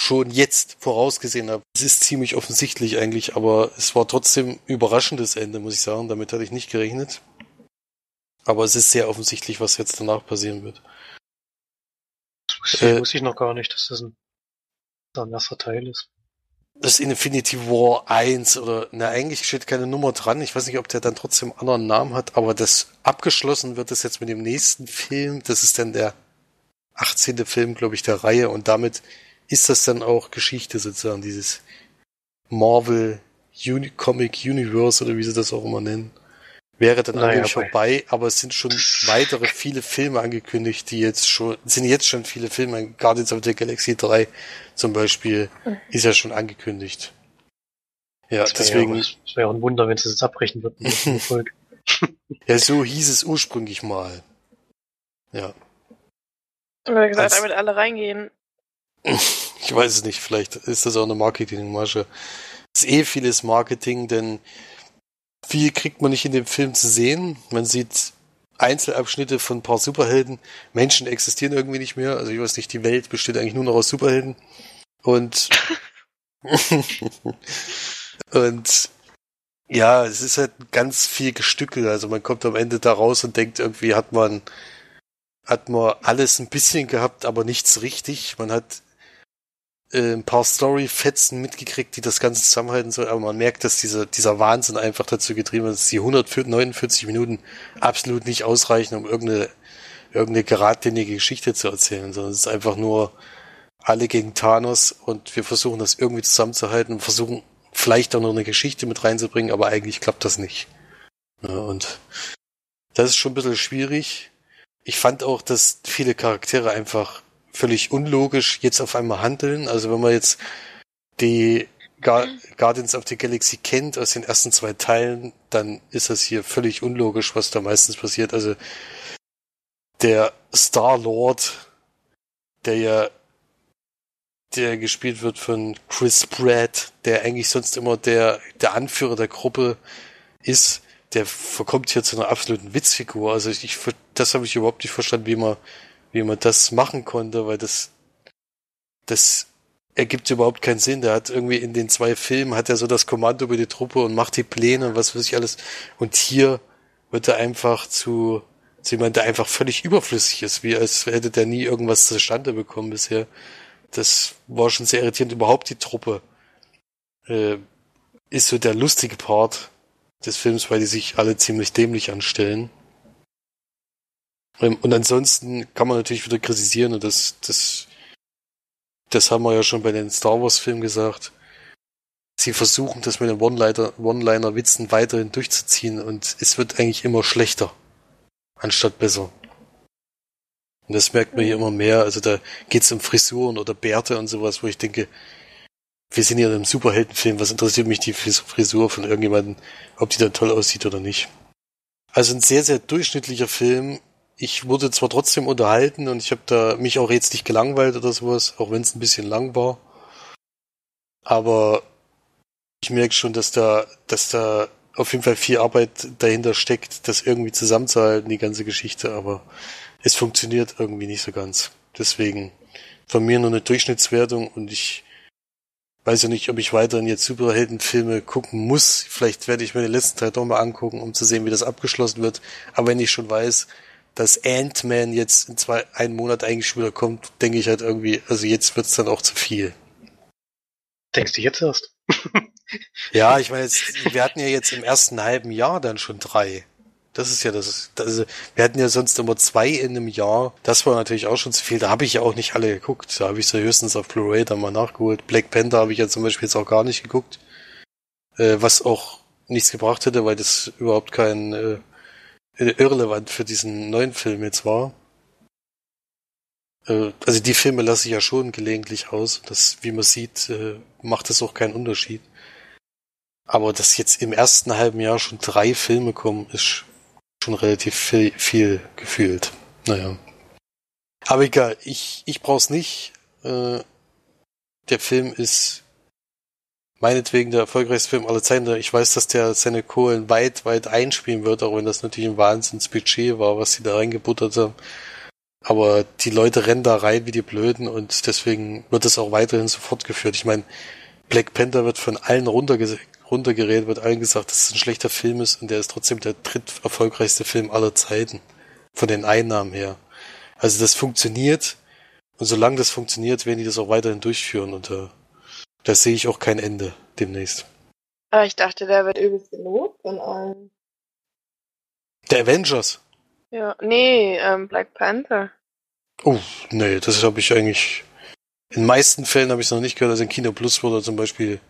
schon jetzt vorausgesehen habe. Es ist ziemlich offensichtlich eigentlich, aber es war trotzdem überraschendes Ende, muss ich sagen. Damit hatte ich nicht gerechnet. Aber es ist sehr offensichtlich, was jetzt danach passieren wird. Das wusste, Äh, wusste ich noch gar nicht, dass das ein erster Teil ist. Das Infinity War 1 oder, na, eigentlich steht keine Nummer dran. Ich weiß nicht, ob der dann trotzdem einen anderen Namen hat, aber das abgeschlossen wird das jetzt mit dem nächsten Film. Das ist dann der 18. Film, glaube ich, der Reihe und damit ist das dann auch Geschichte sozusagen, dieses Marvel Uni Comic Universe oder wie sie das auch immer nennen. Wäre dann Naja, eigentlich aber- vorbei, aber es sind schon weitere viele Filme angekündigt, die jetzt schon, sind jetzt schon viele Filme, Guardians of the Galaxy 3 zum Beispiel, ist ja schon angekündigt. Ja, Das wäre deswegen, ja, es wäre ein Wunder, wenn es jetzt abbrechen wird. [laughs] ja, so hieß es ursprünglich mal. Ja. Oder gesagt, Als- damit alle reingehen. Ich weiß es nicht, vielleicht ist das auch eine Marketingmasche. Es ist eh vieles Marketing, denn viel kriegt man nicht in dem Film zu sehen. Man sieht Einzelabschnitte von ein paar Superhelden. Menschen existieren irgendwie nicht mehr. Also ich weiß nicht, die Welt besteht eigentlich nur noch aus Superhelden. Und [laughs] und ja, es ist halt ganz viel Gestückel. Also man kommt am Ende da raus und denkt, irgendwie hat man hat man alles ein bisschen gehabt, aber nichts richtig. Man hat äh, ein paar Story-Fetzen mitgekriegt, die das Ganze zusammenhalten soll, aber man merkt, dass dieser, dieser Wahnsinn einfach dazu getrieben ist, dass die 149 Minuten absolut nicht ausreichen, um irgendeine, irgendeine geradlinige Geschichte zu erzählen, sondern es ist einfach nur alle gegen Thanos und wir versuchen das irgendwie zusammenzuhalten und versuchen vielleicht auch noch eine Geschichte mit reinzubringen, aber eigentlich klappt das nicht. Ja, und das ist schon ein bisschen schwierig. Ich fand auch, dass viele Charaktere einfach völlig unlogisch jetzt auf einmal handeln. Also wenn man jetzt die Gar Guardians of the Galaxy kennt aus den ersten zwei Teilen, dann ist das hier völlig unlogisch, was da meistens passiert. Also der Star-Lord, der ja der gespielt wird von Chris Pratt, der eigentlich sonst immer der, der Anführer der Gruppe ist, der verkommt hier zu einer absoluten Witzfigur. Also ich, das habe ich überhaupt nicht verstanden, wie man, wie man das machen konnte, weil das, das ergibt überhaupt keinen Sinn. Der hat irgendwie in den zwei Filmen hat er so das Kommando über die Truppe und macht die Pläne und was weiß ich alles. Und hier wird er einfach zu, zu jemand, der einfach völlig überflüssig ist, wie als hätte der nie irgendwas zustande bekommen bisher. Das war schon sehr irritierend. Überhaupt die Truppe äh, ist so der lustige Part des Films, weil die sich alle ziemlich dämlich anstellen. Und ansonsten kann man natürlich wieder kritisieren und das, das, das haben wir ja schon bei den Star Wars Filmen gesagt. Sie versuchen das mit den One-Liner, One-Liner-Witzen weiterhin durchzuziehen und es wird eigentlich immer schlechter, anstatt besser. Und das merkt man hier immer mehr. Also da geht's um Frisuren oder Bärte und sowas, wo ich denke, wir sind ja in einem Superheldenfilm, was interessiert mich die Fris- Frisur von irgendjemandem, ob die da toll aussieht oder nicht. Also ein sehr, sehr durchschnittlicher Film. Ich wurde zwar trotzdem unterhalten und ich habe da mich auch jetzt nicht gelangweilt oder sowas, auch wenn es ein bisschen lang war. Aber ich merke schon, dass da, dass da auf jeden Fall viel Arbeit dahinter steckt, das irgendwie zusammenzuhalten, die ganze Geschichte, aber es funktioniert irgendwie nicht so ganz. Deswegen von mir nur eine Durchschnittswertung und ich weiß ja nicht, ob ich weiterhin jetzt Superheldenfilme gucken muss. Vielleicht werde ich mir den letzten Teil doch mal angucken, um zu sehen, wie das abgeschlossen wird. Aber wenn ich schon weiß, dass Ant-Man jetzt in zwei, einen Monat eigentlich wieder kommt, denke ich halt irgendwie, also jetzt wird's dann auch zu viel. Denkst du jetzt erst? [laughs] Ja, ich meine, jetzt, wir hatten ja jetzt im ersten halben Jahr dann schon drei. Das ist ja das, das also, wir hatten ja sonst immer zwei in einem Jahr. Das war natürlich auch schon zu viel. Da habe ich ja auch nicht alle geguckt. Da habe ich so höchstens auf Blu-ray dann mal nachgeholt. Black Panther habe ich ja zum Beispiel jetzt auch gar nicht geguckt. Äh, was auch nichts gebracht hätte, weil das überhaupt kein äh, irrelevant für diesen neuen Film jetzt war. Äh, also die Filme lasse ich ja schon gelegentlich aus. Das, wie man sieht, äh, macht das auch keinen Unterschied. Aber dass jetzt im ersten halben Jahr schon drei Filme kommen, ist schon relativ viel, viel gefühlt. Naja. Aber egal, ich, ich brauch's nicht. Äh, der Film ist meinetwegen der erfolgreichste Film aller Zeiten. Ich weiß, dass der seine Kohlen weit, weit einspielen wird, auch wenn das natürlich ein Wahnsinnsbudget war, was sie da reingebuttert haben. Aber die Leute rennen da rein wie die Blöden und deswegen wird es auch weiterhin so fortgeführt. Ich meine, Black Panther wird von allen runterge runtergeredet, wird allen gesagt, dass es ein schlechter Film ist und der ist trotzdem der dritt erfolgreichste Film aller Zeiten. Von den Einnahmen her. Also das funktioniert und solange das funktioniert, werden die das auch weiterhin durchführen und äh, da sehe ich auch kein Ende demnächst. Aber ich dachte, der wird übelst gelobt von allen. Der Avengers. Ja, nee, ähm, Black Panther. Oh, nee, das habe ich eigentlich. In den meisten Fällen habe ich es noch nicht gehört. Also in Kino Plus wurde zum Beispiel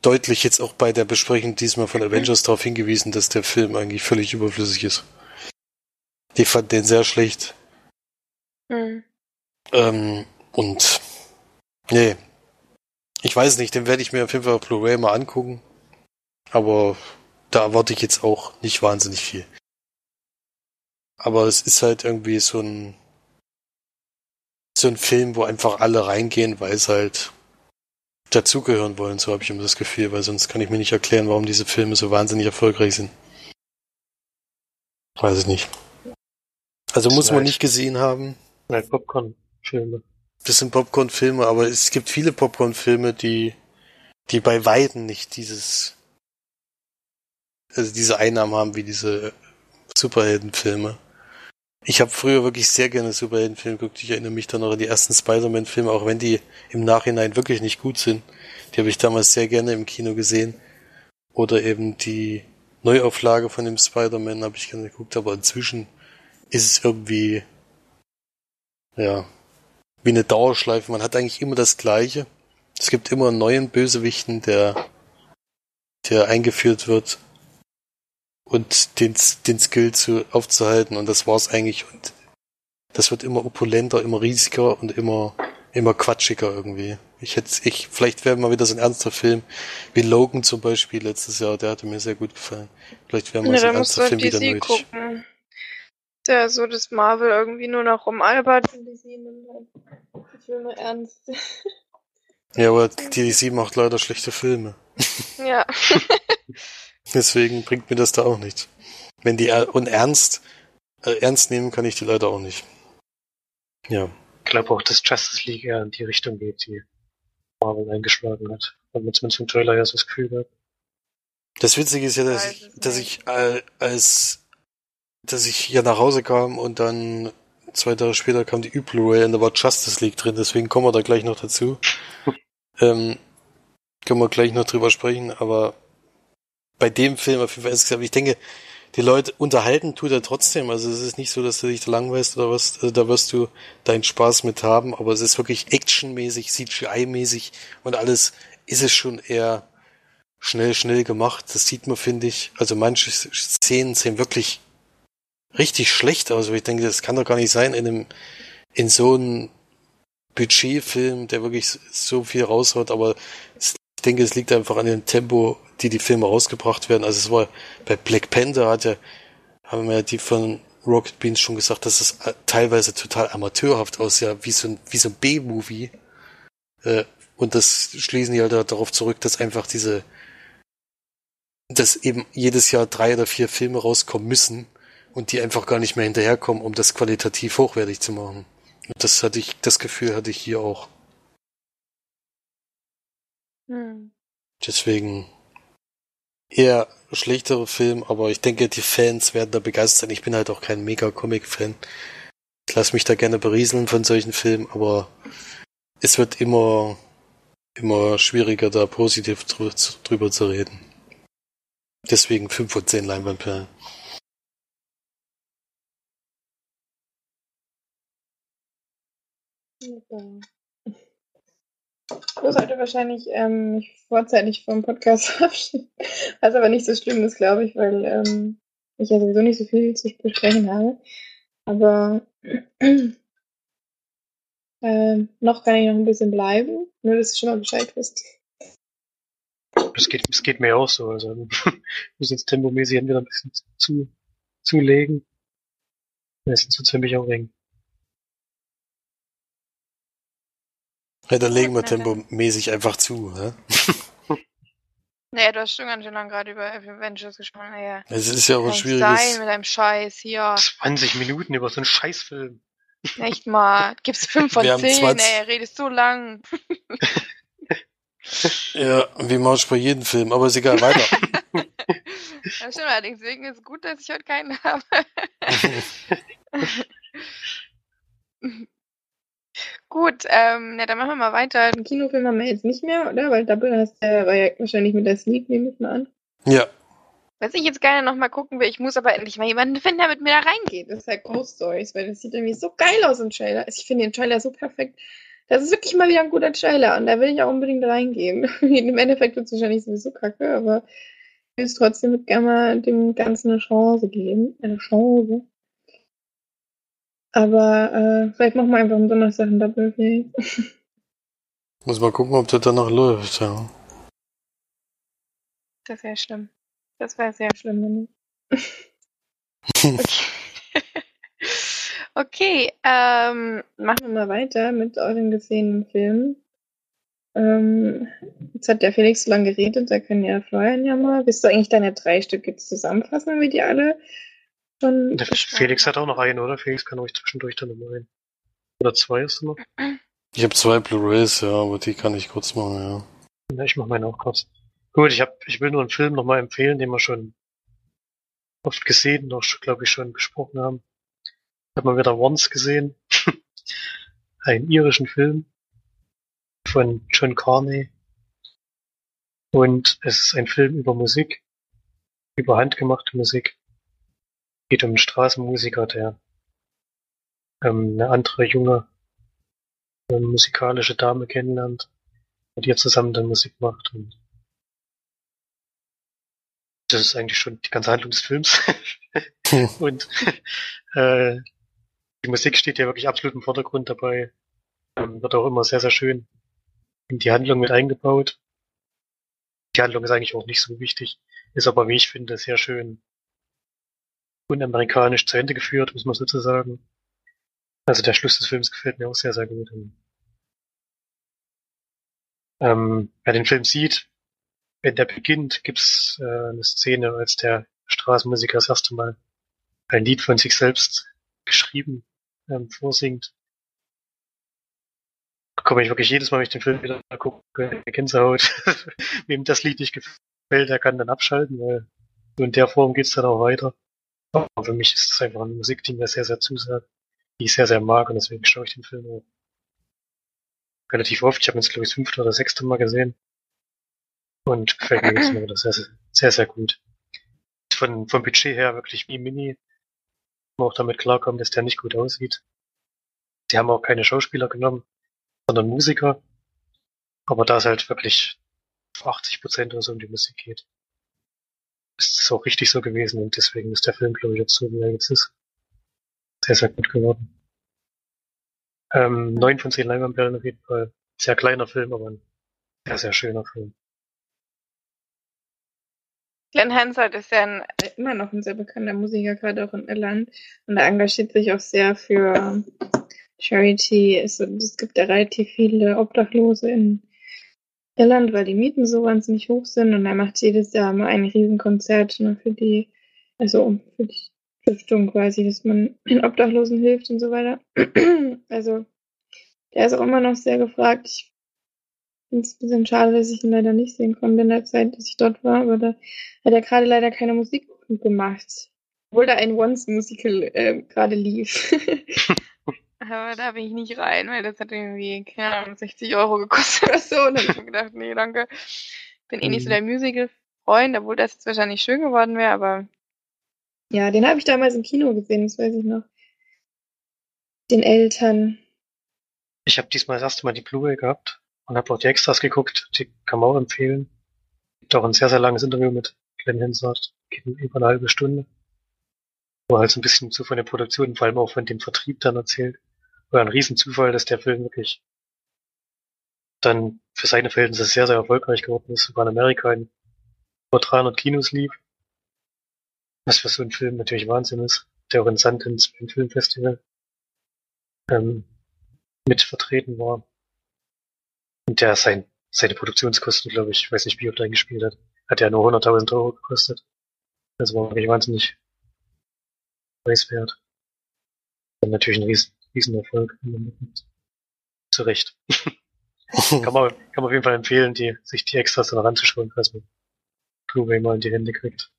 deutlich jetzt auch bei der Besprechung diesmal von Avengers darauf hingewiesen, dass der Film eigentlich völlig überflüssig ist. Die fand den sehr schlecht. Hm. Ähm, und nee. Ich weiß nicht, den werde ich mir auf jeden Fall auf Blu-ray mal angucken. Aber da erwarte ich jetzt auch nicht wahnsinnig viel. Aber es ist halt irgendwie so ein so ein Film, wo einfach alle reingehen, weil es halt dazugehören wollen, so habe ich immer das Gefühl, weil sonst kann ich mir nicht erklären, warum diese Filme so wahnsinnig erfolgreich sind. Weiß ich nicht. Also muss man nicht gesehen haben. Nein, Popcorn-Filme. Das sind Popcorn-Filme, aber es gibt viele Popcorn-Filme, die, die bei Weitem nicht dieses, also diese Einnahmen haben wie diese Superheldenfilme. Ich habe früher wirklich sehr gerne Superheldenfilme geguckt. Ich erinnere mich dann noch an die ersten Spider-Man-Filme, auch wenn die im Nachhinein wirklich nicht gut sind. Die habe ich damals sehr gerne im Kino gesehen. Oder eben die Neuauflage von dem Spider-Man habe ich gerne geguckt, aber inzwischen ist es irgendwie, ja, wie eine Dauerschleife. Man hat eigentlich immer das Gleiche. Es gibt immer einen neuen Bösewichten, der, der eingeführt wird und den, den Skill zu, aufzuhalten und das war's eigentlich und das wird immer opulenter, immer riesiger und immer, immer quatschiger irgendwie. Ich hätte, ich, vielleicht wäre mal wieder so ein ernster Film, wie Logan zum Beispiel letztes Jahr, der hatte mir sehr gut gefallen. Vielleicht wäre mal Ja, so ein ernster Film wieder DC nötig. gucken. Ja, so dass Marvel irgendwie nur noch rumalbert und DC nimmt halt die Filme ernst. [laughs] Ja, aber die DC macht leider schlechte Filme. [laughs] ja. [laughs] Deswegen bringt mir das da auch nichts. Wenn die er- und ernst, äh, ernst nehmen kann ich die leider auch nicht. Ja. Ich glaube auch, dass Justice League eher in die Richtung geht, die Marvel eingeschlagen hat. Hat man zumindest im Trailer ja so das Gefühl gehabt. Das Witzige ist ja, dass ich, dass ich äh, als dass ich hier nach Hause kam und dann zwei Tage später kam die Ü-Blu-ray und da war Justice League drin, deswegen kommen wir da gleich noch dazu. [laughs] ähm, können wir gleich noch drüber sprechen, aber bei dem Film auf jeden Fall insgesamt, ich denke, die Leute unterhalten tut er trotzdem. Also es ist nicht so, dass du dich da langweilst oder was, also da wirst du deinen Spaß mit haben, aber es ist wirklich actionmäßig, CGI-mäßig und alles ist es schon eher schnell, schnell gemacht. Das sieht man, finde ich. Also manche Szenen sehen wirklich richtig schlecht aus. Ich denke, das kann doch gar nicht sein in einem, in so einem Budgetfilm, der wirklich so viel raushaut. Aber ich denke, es liegt einfach an dem Tempo, die die Filme rausgebracht werden. Also es war bei Black Panther hat ja, haben wir ja die von Rocket Beans schon gesagt, dass es teilweise total amateurhaft aussah, wie so ein, wie so ein B-Movie. Äh, und das schließen die halt darauf zurück, dass einfach diese, dass eben jedes Jahr drei oder vier Filme rauskommen müssen und die einfach gar nicht mehr hinterherkommen, um das qualitativ hochwertig zu machen. Und das hatte ich, das Gefühl hatte ich hier auch. Hm. Deswegen eher schlechtere Film, aber ich denke, die Fans werden da begeistert sein. Ich bin halt auch kein Mega-Comic-Fan. Ich lasse mich da gerne berieseln von solchen Filmen, aber es wird immer, immer schwieriger, da positiv drüber zu reden. Deswegen 5 von 10 Leinwandperlen. Ich muss heute wahrscheinlich ähm, mich vorzeitig vom Podcast [laughs] verabschieden. Was aber nicht so schlimm ist, glaube ich, weil ähm, ich ja sowieso nicht so viel zu besprechen habe. Aber [clears throat] äh, noch kann ich noch ein bisschen bleiben, nur dass ihr schon mal Bescheid wisst. Es geht, es geht mir auch so. Also [laughs] wir müssen jetzt tempomäßig entweder ein bisschen zu, zulegen. Meistens wird es für mich auch eng. Ja, dann legen wir tempomäßig einfach zu, ne? [laughs] Naja, du hast schon ganz schön lange gerade über Avengers gesprochen. Naja. Es ist ja auch ein schwieriges... Sein mit deinem Scheiß hier. 20 Minuten über so einen Scheißfilm. Echt mal. Gibt's 5 von 10, ey, redest so lang. [laughs] ja, wie machst du bei jedem Film, aber ist egal, weiter. [laughs] ja, stimmt allerdings, deswegen ist es gut, dass ich heute keinen habe. Gut, ähm, ja, dann machen wir mal weiter. Den Kinofilm haben wir jetzt nicht mehr, oder? Weil Double hast du war ja wahrscheinlich mit der Sneak, nehme ich mal an. Ja. Was ich jetzt gerne nochmal gucken will, ich muss aber endlich mal jemanden finden, der mit mir da reingeht. Das ist halt Ghost Stories, weil das sieht irgendwie so geil aus im Trailer. Also ich finde den Trailer so perfekt. Das ist wirklich mal wieder ein guter Trailer und da will ich auch unbedingt reingehen. [laughs] Im Endeffekt wird es wahrscheinlich sowieso kacke, aber ich will es trotzdem gerne mal dem Ganzen eine Chance geben. Eine Chance. Aber äh, vielleicht machen wir einfach am Donnerstag ein Double Play. [laughs] Muss mal gucken, ob das danach läuft, ja. Das wäre schlimm. Das wäre sehr schlimm, wenn nicht. [laughs] okay, [laughs] okay ähm, machen wir mal weiter mit euren gesehenen Filmen. Ähm, jetzt hat der Felix so lange geredet, da können ja Florian ja mal. Willst du eigentlich deine drei Stück jetzt zusammenfassen, wie die alle schon. Der Felix hat auch noch einen, oder? Felix kann euch zwischendurch dann noch einen. Oder zwei ist noch? Ich habe zwei Blu-rays, ja, aber die kann ich kurz machen, ja. Ja, ich mach meine auch kurz. Gut, ich hab, ich will nur einen Film nochmal empfehlen, den wir schon oft gesehen, noch, glaube ich, schon besprochen haben. Ich habe mal wieder Once gesehen. [laughs] einen irischen Film von John Carney. Und es ist ein Film über Musik, über handgemachte Musik geht um einen Straßenmusiker, der ähm, eine andere junge äh, musikalische Dame kennenlernt und ihr zusammen dann Musik macht. Und das ist eigentlich schon die ganze Handlung des Films. [laughs] und äh, die Musik steht ja wirklich absolut im Vordergrund dabei. Ähm, wird auch immer sehr, sehr schön in die Handlung mit eingebaut. Die Handlung ist eigentlich auch nicht so wichtig, ist aber, wie ich finde, sehr schön unamerikanisch zu Ende geführt, muss man sozusagen. Also der Schluss des Films gefällt mir auch sehr, sehr gut. Ähm, wer den Film sieht, wenn der beginnt, gibt's äh, eine Szene, als der Straßenmusiker das erste Mal ein Lied von sich selbst geschrieben ähm, vorsingt. Komme ich wirklich jedes Mal, wenn ich den Film wieder gucke, Gänsehaut. [laughs] Wem das Lied nicht gefällt, der kann dann abschalten, weil so in der Form geht's dann auch weiter. Aber für mich ist es einfach eine Musik, die mir sehr, sehr zusagt, die ich sehr, sehr mag und deswegen schaue ich den Film auch relativ oft. Ich habe ihn jetzt, glaube ich, das fünfte oder sechste Mal gesehen. Und gefällt mir jetzt nur sehr, sehr, sehr gut. Von, vom Budget her wirklich wie Mini. Man auch damit klarkommen, dass der nicht gut aussieht. Sie haben auch keine Schauspieler genommen, sondern Musiker. Aber da es halt wirklich 80 Prozent oder so um die Musik geht, ist es auch richtig so gewesen und deswegen ist der Film, glaube ich, jetzt so, wie er jetzt ist. Sehr, sehr gut geworden. Ähm, neun von zehn Leinwandperlen auf jeden Fall. Sehr kleiner Film, aber ein sehr, sehr schöner Film. Glenn Hansard ist ja ein, immer noch ein sehr bekannter Musiker, gerade auch in Irland. Und er engagiert sich auch sehr für Charity. Es, es gibt ja relativ viele Obdachlose in Irland, weil die Mieten so wahnsinnig hoch sind. Und er macht jedes Jahr mal ein Riesenkonzert ne, für die, also für die Stiftung quasi, dass man den [clears throat] Obdachlosen hilft und so weiter. [clears throat] also der ist auch immer noch sehr gefragt. Ich finde es ein bisschen schade, dass ich ihn leider nicht sehen konnte in der Zeit, dass ich dort war, aber da hat er gerade leider keine Musik gemacht. Obwohl da ein Once-Musical äh, gerade lief. [laughs] [laughs] aber da bin ich nicht rein, weil das hat irgendwie, keine Ahnung, 60 Euro gekostet oder so. Und dann habe ich mir gedacht, nee, danke. Bin eh nicht so mhm. der Musical-Freund, obwohl das jetzt wahrscheinlich schön geworden wäre, aber ja, den habe ich damals im Kino gesehen, das weiß ich noch. Den Eltern. Ich habe diesmal das erste Mal die Blu-ray gehabt und habe auch die Extras geguckt. Die kann man auch empfehlen. Gibt auch ein sehr, sehr langes Interview mit Glenn Hansard. Geht über eine halbe Stunde. Wo er halt so ein bisschen so von der Produktion, vor allem auch von dem Vertrieb dann erzählt. War ein Riesenzufall, dass der Film wirklich dann für seine Verhältnisse sehr, sehr erfolgreich geworden ist. Sogar in Amerika in über 300 Kinos lief. Was für so ein Film natürlich Wahnsinn ist, der auch in Sundance beim Filmfestival ähm, mit vertreten war. Und der sein, seine Produktionskosten, glaube ich, weiß nicht, wie oft eingespielt hat, hat ja nur 100.000 Euro gekostet. Das war wirklich wahnsinnig preiswert. Und natürlich ein riesen, riesen Erfolg. Zu Recht. [laughs] kann, man, kann man auf jeden Fall empfehlen, die, sich die Extras dann ranzuschauen, falls man Blu-ray mal in die Hände kriegt.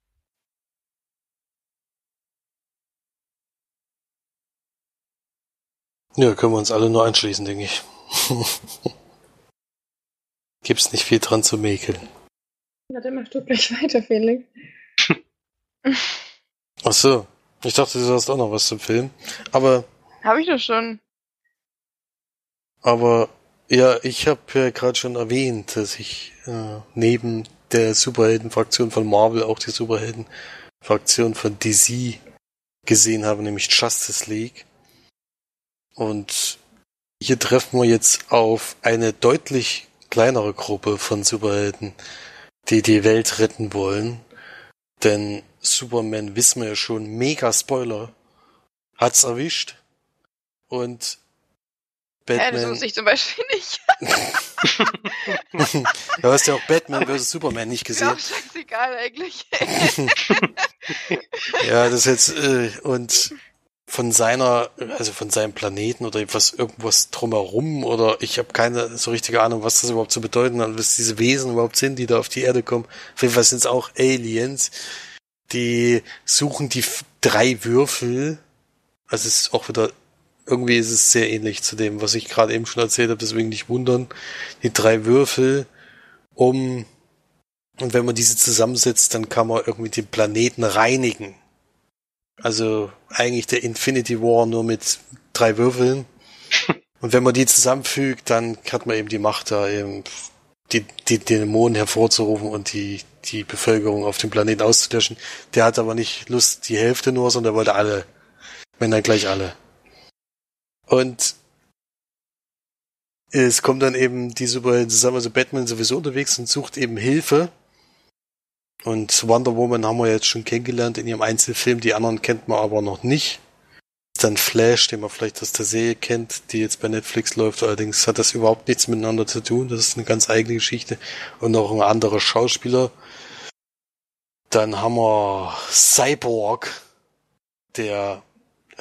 Ja, können wir uns alle nur anschließen, denke ich. [laughs] Gibt's nicht viel dran zu mäkeln. Warte, mach du gleich weiter, Felix. Ach so. Ich dachte, du hast auch noch was zum Film. Aber. Habe ich doch schon. Aber ja, ich habe ja gerade schon erwähnt, dass ich äh, neben der Superhelden-Fraktion von Marvel auch die Superhelden-Fraktion von DC gesehen habe, nämlich Justice League. Und hier treffen wir jetzt auf eine deutlich kleinere Gruppe von Superhelden, die die Welt retten wollen. Denn Superman, wissen wir ja schon, mega Spoiler, hat's erwischt. Und Batman. Ja, das wusste ich zum Beispiel nicht. [laughs] [laughs] du hast ja auch Batman vs. Superman nicht gesehen. Ja, scheißegal eigentlich. [laughs] ja, das jetzt, äh, und von seiner, also von seinem Planeten oder etwas irgendwas drumherum oder ich habe keine so richtige Ahnung, was das überhaupt zu bedeuten hat, was diese Wesen überhaupt sind, die da auf die Erde kommen. Auf jeden Fall sind es auch Aliens, die suchen die drei Würfel. Also es ist auch wieder, irgendwie ist es sehr ähnlich zu dem, was ich gerade eben schon erzählt habe, deswegen nicht wundern. Die drei Würfel, um und wenn man diese zusammensetzt, dann kann man irgendwie den Planeten reinigen. Also eigentlich der Infinity War nur mit drei Würfeln. [laughs] Und wenn man die zusammenfügt, dann hat man eben die Macht, da eben die, die Dämonen hervorzurufen und die, die Bevölkerung auf dem Planeten auszulöschen. Der hat aber nicht Lust, die Hälfte nur, sondern der wollte alle. Wenn dann gleich alle. Und es kommt dann eben die Superhelden zusammen, also Batman sowieso unterwegs und sucht eben Hilfe und Wonder Woman haben wir jetzt schon kennengelernt in ihrem Einzelfilm, die anderen kennt man aber noch nicht. Dann Flash, den man vielleicht aus der Serie kennt, die jetzt bei Netflix läuft. Allerdings hat das überhaupt nichts miteinander zu tun. Das ist eine ganz eigene Geschichte. Und noch ein anderer Schauspieler. Dann haben wir Cyborg, der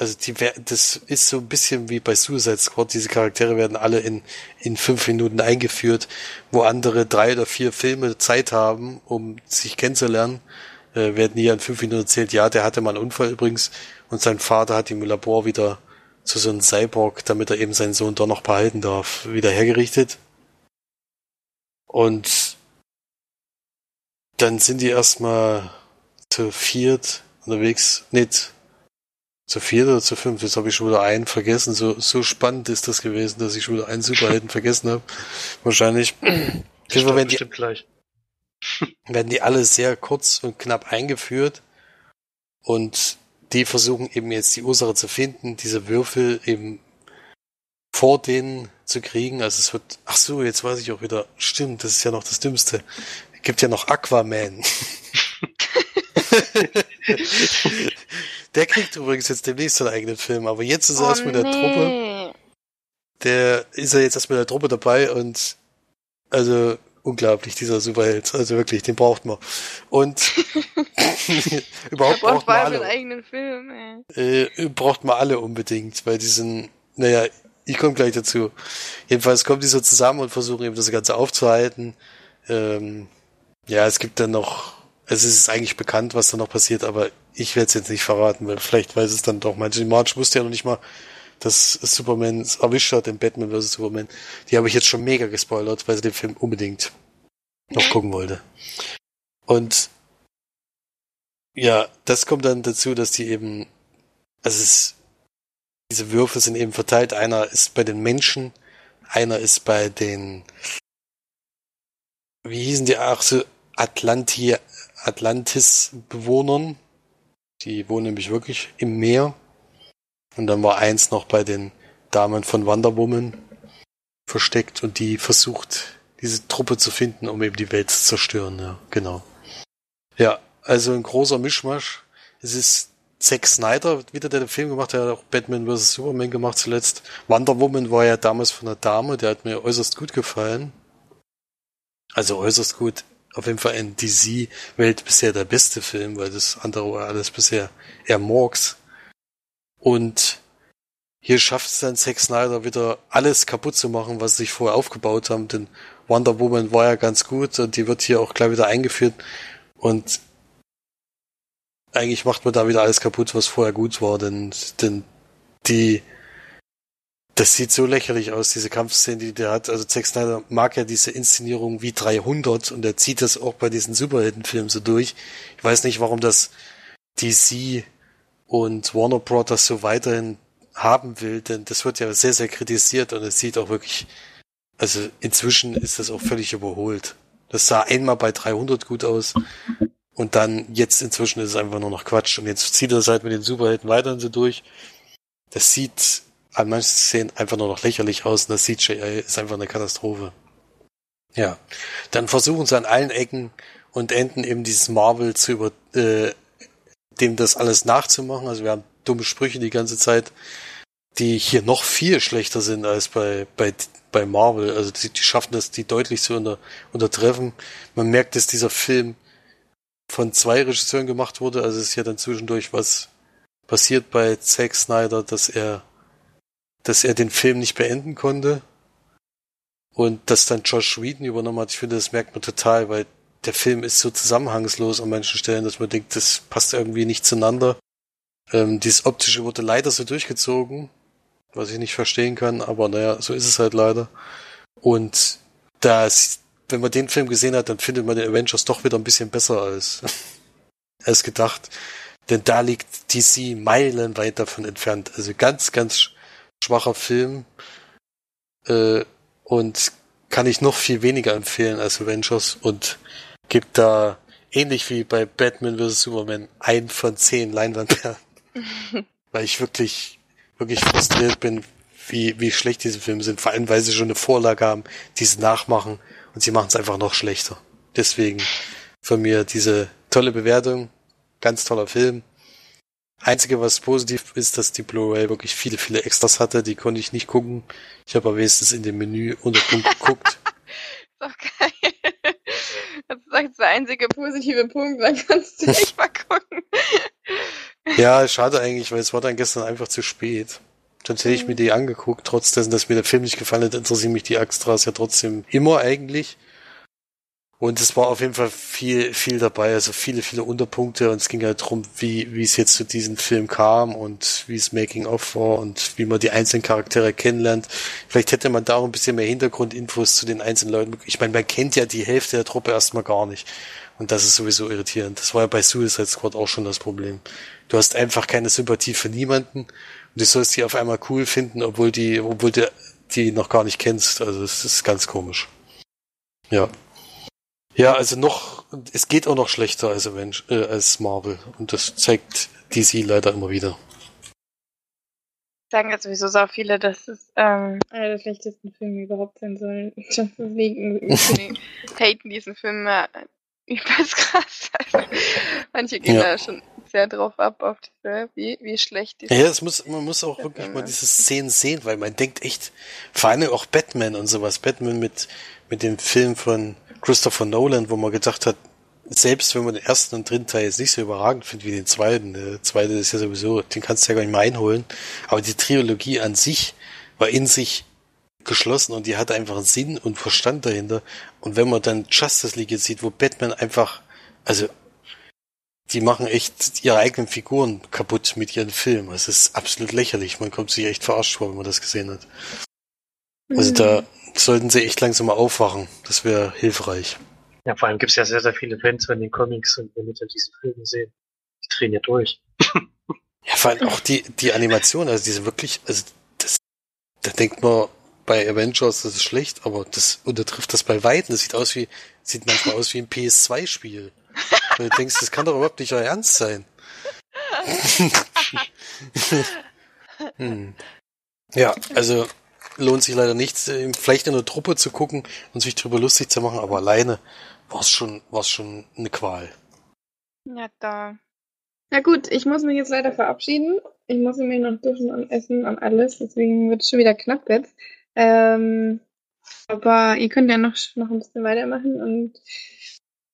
also die, das ist so ein bisschen wie bei Suicide Squad. Diese Charaktere werden alle in, in fünf Minuten eingeführt, wo andere drei oder vier Filme Zeit haben, um sich kennenzulernen. Äh, werden hier in fünf Minuten erzählt, ja, der hatte mal einen Unfall übrigens und sein Vater hat ihm im Labor wieder zu so einem Cyborg, damit er eben seinen Sohn doch noch behalten darf, wieder hergerichtet. Und dann sind die erstmal zu viert unterwegs, nicht zu viert oder zu fünf, jetzt habe ich schon wieder einen vergessen. So, so spannend ist das gewesen, dass ich schon wieder einen Superhelden [laughs] vergessen habe. Wahrscheinlich. Fall werden die, gleich. [laughs] werden die alle sehr kurz und knapp eingeführt. Und die versuchen eben jetzt die Ursache zu finden, diese Würfel eben vor denen zu kriegen. Also es wird, ach so, jetzt weiß ich auch wieder, stimmt, das ist ja noch das Dümmste. Es gibt ja noch Aquaman. [laughs] der kriegt übrigens jetzt demnächst seinen eigenen Film, aber jetzt ist er Oh, erst mit der Truppe. nee. Der ist er jetzt erst mit der Truppe dabei und also unglaublich, dieser Superheld. Also wirklich, den braucht man. Und [laughs] [laughs] Er überhaupt braucht braucht man alle. einen eigenen Film, ey. Äh, braucht man alle unbedingt, weil die sind, naja, ich komme gleich dazu. Jedenfalls kommen die so zusammen und versuchen eben das Ganze aufzuhalten. Ähm, ja, es gibt dann noch, es ist eigentlich bekannt, was da noch passiert, aber ich werde es jetzt nicht verraten, weil vielleicht weiß es dann doch manche. March wusste ja noch nicht mal, dass Superman es erwischt hat in Batman vs. Superman. Die habe ich jetzt schon mega gespoilert, weil sie den Film unbedingt noch gucken wollte. Und ja, das kommt dann dazu, dass die eben, also es, diese Würfel sind eben verteilt. Einer ist bei den Menschen, einer ist bei den, wie hießen die, ach so, Atlanti, Atlantis-Bewohnern. Die wohnen nämlich wirklich im Meer. Und dann war eins noch bei den Damen von Wonder Woman versteckt und die versucht, diese Truppe zu finden, um eben die Welt zu zerstören. Ja, genau. Ja, also ein großer Mischmasch. Es ist Zack Snyder wieder, der den Film gemacht hat, der hat auch Batman vs. Superman gemacht zuletzt. Wonder Woman war ja damals von der Dame, der hat mir äußerst gut gefallen. Also äußerst gut. Auf jeden Fall in DC-Welt bisher der beste Film, weil das andere war alles bisher eher Morgs. Und hier schafft es dann Zack Snyder wieder alles kaputt zu machen, was sie sich vorher aufgebaut haben, denn Wonder Woman war ja ganz gut und die wird hier auch gleich wieder eingeführt und eigentlich macht man da wieder alles kaputt, was vorher gut war, denn, denn die, das sieht so lächerlich aus, diese Kampfszene, die der hat. Also Zack Snyder mag ja diese Inszenierung wie 300 und er zieht das auch bei diesen Superheldenfilmen so durch. Ich weiß nicht, warum das DC und Warner Brothers so weiterhin haben will, denn das wird ja sehr, sehr kritisiert und es sieht auch wirklich, also inzwischen ist das auch völlig überholt. Das sah einmal bei 300 gut aus und dann jetzt inzwischen ist es einfach nur noch Quatsch und jetzt zieht er es halt mit den Superhelden weiterhin so durch. Das sieht an manchen Szenen einfach nur noch lächerlich aus und das CGI ist einfach eine Katastrophe. Ja, dann versuchen sie an allen Ecken und Enden eben dieses Marvel zu über, äh, dem das alles nachzumachen. Also wir haben dumme Sprüche die ganze Zeit, die hier noch viel schlechter sind als bei, bei, bei Marvel. Also die, die schaffen das, die deutlich zu unter, untertreffen. Man merkt, dass dieser Film von zwei Regisseuren gemacht wurde. Also es ist ja dann zwischendurch was passiert bei Zack Snyder, dass er, dass er den Film nicht beenden konnte. Und dass dann Josh Whedon übernommen hat. Ich finde, das merkt man total, weil der Film ist so zusammenhangslos an manchen Stellen, dass man denkt, das passt irgendwie nicht zueinander. Ähm, dieses Optische wurde leider so durchgezogen, was ich nicht verstehen kann, aber naja, so ist es halt leider. Und das, wenn man den Film gesehen hat, dann findet man den Avengers doch wieder ein bisschen besser als, [laughs] als gedacht. Denn da liegt DC meilenweit davon entfernt. Also ganz, ganz schwacher Film. Äh, und kann ich noch viel weniger empfehlen als Avengers und gibt da ähnlich wie bei Batman vs. Superman ein von zehn Leinwandperlen. [laughs] weil ich wirklich, wirklich frustriert bin, wie, wie schlecht diese Filme sind. Vor allem, weil sie schon eine Vorlage haben, die sie nachmachen und sie machen es einfach noch schlechter. Deswegen von mir diese tolle Bewertung. Ganz toller Film. Einzige, was positiv ist, dass die Blu-ray wirklich viele, viele Extras hatte. Die konnte ich nicht gucken. Ich habe aber wenigstens in dem Menü Unterpunkt [laughs] geguckt. Ist doch geil. Das ist der einzige positive Punkt, dann kannst du nicht mal gucken. Ja, schade eigentlich, weil es war dann gestern einfach zu spät. Sonst hätte ich mir die angeguckt, trotz dessen, dass mir der Film nicht gefallen hat, interessieren mich die Extras ja trotzdem immer eigentlich. Und es war auf jeden Fall viel, viel dabei, also viele, viele Unterpunkte und es ging halt darum, wie, wie es jetzt zu diesem Film kam und wie es Making of war und wie man die einzelnen Charaktere kennenlernt. Vielleicht hätte man da auch ein bisschen mehr Hintergrundinfos zu den einzelnen Leuten. Ich meine, man kennt ja die Hälfte der Truppe erstmal gar nicht. Und das ist sowieso irritierend. Das war ja bei Suicide Squad auch schon das Problem. Du hast einfach keine Sympathie für niemanden und du sollst die auf einmal cool finden, obwohl die, obwohl du die noch gar nicht kennst. Also es ist ganz komisch. Ja. Ja, also noch, es geht auch noch schlechter als, Avenge, äh, als Marvel. Und das zeigt DC leider immer wieder. Sagen jetzt sowieso so viele, dass es ähm, einer der schlechtesten Filme überhaupt sein soll. [laughs] Deswegen [laughs] ich haten diesen Film äh, übelst krass. Also, manche gehen Ja. da schon sehr drauf ab, auf diese, wie, wie schlecht die Ja, es muss, man muss auch Ja, wirklich ja. mal diese Szenen sehen, weil man denkt echt, vor allem auch Batman und sowas, Batman mit, mit dem Film von Christopher Nolan, wo man gedacht hat, selbst wenn man den ersten und dritten Teil jetzt nicht so überragend findet wie den zweiten, der zweite ist ja sowieso, den kannst du ja gar nicht mehr einholen, aber die Trilogie an sich war in sich geschlossen und die hatte einfach einen Sinn und Verstand dahinter. Und wenn man dann Justice League jetzt sieht, wo Batman einfach, also die machen echt ihre eigenen Figuren kaputt mit ihren Filmen. Es ist absolut lächerlich. Man kommt sich echt verarscht vor, wenn man das gesehen hat. Also da sollten sie echt langsam mal aufwachen. Das wäre hilfreich. Ja, vor allem gibt's ja sehr, sehr viele Fans von den Comics und wenn die dann diese Filme sehen, die drehen ja durch. [laughs] Ja, vor allem auch die, die Animation, also diese wirklich, also das, da denkt man bei Avengers, das ist schlecht, aber das untertrifft das bei Weitem. Das sieht aus wie, sieht manchmal aus wie ein PS2-Spiel. Und [laughs] du denkst, das kann doch überhaupt nicht euer Ernst sein. [laughs] hm. Ja, also lohnt sich leider nicht, äh, vielleicht in der Truppe zu gucken und sich drüber lustig zu machen, aber alleine war es schon, war's schon eine Qual. Ja, da. Na gut, ich muss mich jetzt leider verabschieden. Ich muss mir noch duschen und essen und alles, deswegen wird es schon wieder knapp jetzt. Ähm, aber ihr könnt ja noch, noch ein bisschen weitermachen und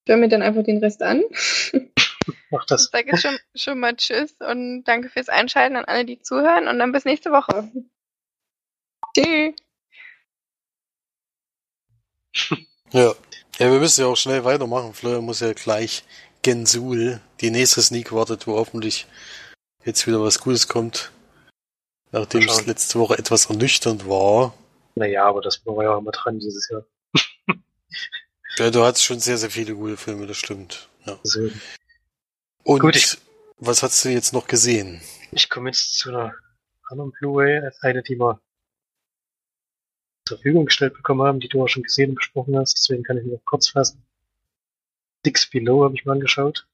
höre mir dann einfach den Rest an. [laughs] Mach das. Ich sage jetzt schon, schon mal Tschüss und danke fürs Einschalten an alle, die zuhören und dann bis nächste Woche. Tschüss. Ja. Ja, wir müssen ja auch schnell weitermachen. Fleur muss ja gleich Gensul, die nächste Sneak wartet, wo hoffentlich jetzt wieder was Gutes kommt. Nachdem es letzte Woche etwas ernüchternd war. Naja, aber das war ja auch immer dran dieses Jahr. [laughs] Ja, du hattest schon sehr, sehr viele gute Filme, das stimmt. Ja. Also, Und Gut, ich- was hast du jetzt noch gesehen? ich komme jetzt zu einer anderen Blu-ray, eine, die wir zur Verfügung gestellt bekommen haben, die du auch schon gesehen und besprochen hast, deswegen kann ich mich noch kurz fassen. Six Below habe ich mal angeschaut.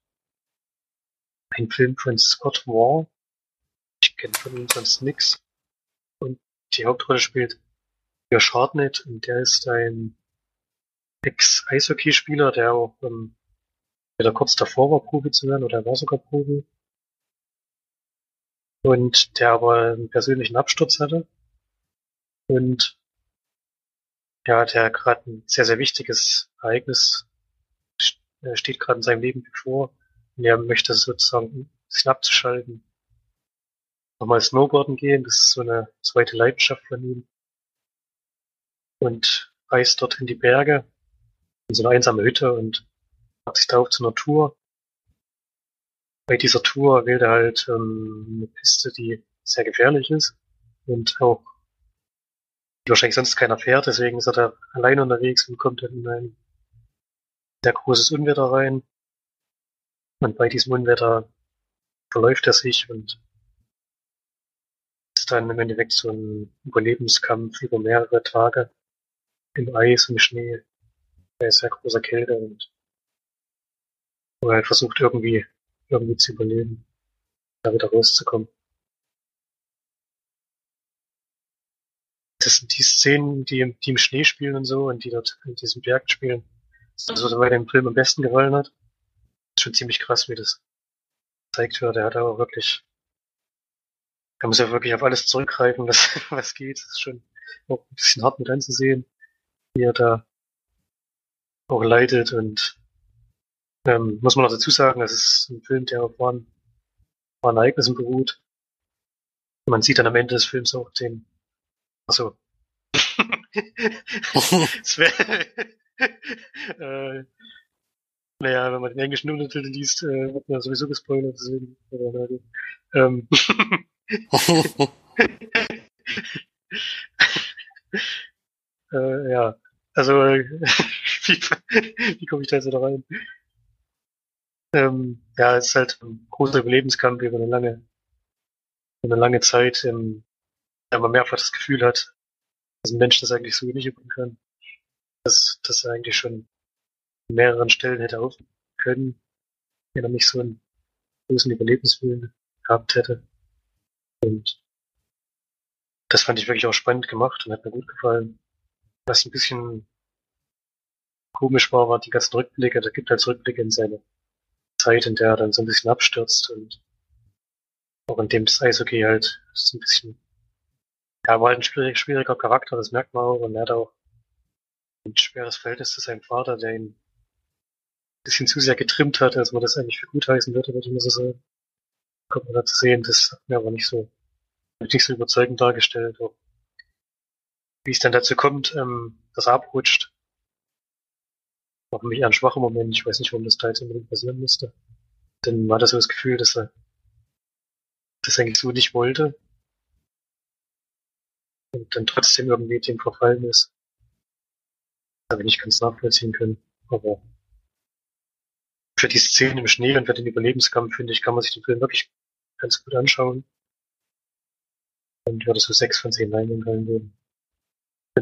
Ein Film von Scott Wall. Ich kenne von ihm sonst nix. Und die Hauptrolle spielt Josh Hartnett und der ist ein Ex-Eishockeyspieler, der auch ähm, der kurz davor war, Profi zu werden, oder er war sogar Profi. Und der aber einen persönlichen Absturz hatte. Und ja, der gerade ein sehr, sehr wichtiges Ereignis äh, steht gerade in seinem Leben bevor. Und er möchte sozusagen, um sich abzuschalten, nochmal Snowboarden gehen. Das ist so eine zweite Leidenschaft von ihm. Und reist dort in die Berge, in so eine einsame Hütte und macht sich da auf zur Natur. Bei dieser Tour wählt er halt ähm, eine Piste, die sehr gefährlich ist und auch wahrscheinlich sonst keiner fährt, deswegen ist er da allein unterwegs und kommt dann in ein sehr großes Unwetter rein. Und bei diesem Unwetter verläuft er sich und ist dann im Endeffekt so ein Überlebenskampf über mehrere Tage im Eis und Schnee bei sehr großer Kälte und wo er halt versucht irgendwie irgendwie zu überleben, da wieder rauszukommen. Das sind die Szenen, die, im- die Schnee spielen und so und die dort in diesem Berg spielen. Das ist das, was mir dem Film am besten gefallen hat. Ist schon ziemlich krass, wie das gezeigt wird. Er hat aber wirklich, er muss ja wirklich auf alles zurückgreifen, [laughs] was, was geht. Das ist schon auch ein bisschen hart mit anzusehen, wie er da auch leidet und ähm, muss man noch dazu sagen, das ist ein Film, der auf wahren, wahren Ereignissen beruht. Man sieht dann am Ende des Films auch den, achso. [laughs] es wäre [laughs] äh, naja, wenn man den englischen Untertitel liest, äh, wird man sowieso gespoilert, deswegen. Ähm, [laughs] äh, ja, also wie, wie komme ich da jetzt da rein? Ähm, ja, es ist halt ein großer Überlebenskampf über eine lange, eine lange Zeit, ähm, da man mehrfach das Gefühl hat, dass ein Mensch das eigentlich so nicht üben kann. Dass das eigentlich schon an mehreren Stellen hätte auf können, wenn er nicht so einen großen Überlebenswillen gehabt hätte. Und das fand ich wirklich auch spannend gemacht und hat mir gut gefallen. Was ein bisschen komisch war, war die ganzen Rückblicke. Da gibt halt Rückblicke in seine Zeit, in der er dann so ein bisschen abstürzt und auch in dem das Eishockey halt ist ein bisschen, ja, war halt ein schwierig, schwieriger Charakter, das merkt man auch und er hat auch ein schweres Verhältnis zu seinem Vater, der ihn ein bisschen zu sehr getrimmt hat, als man das eigentlich für gut heißen würde, würde ich mal so sagen. Kommt man da zu sehen, das hat mir aber nicht so, nicht so überzeugend dargestellt. Auch wie es dann dazu kommt, ähm, dass er abrutscht, war für mich eher ein schwacher Moment. Ich weiß nicht, warum das da jetzt unbedingt passieren musste. Dann war das so das Gefühl, dass er das eigentlich so nicht wollte. Und dann trotzdem irgendwie dem verfallen ist. Das habe ich nicht ganz nachvollziehen können. Aber für die Szene im Schnee und für den Überlebenskampf, finde ich, kann man sich den Film wirklich ganz gut anschauen. Und würde so sechs von zehn Leinwandperlen geben.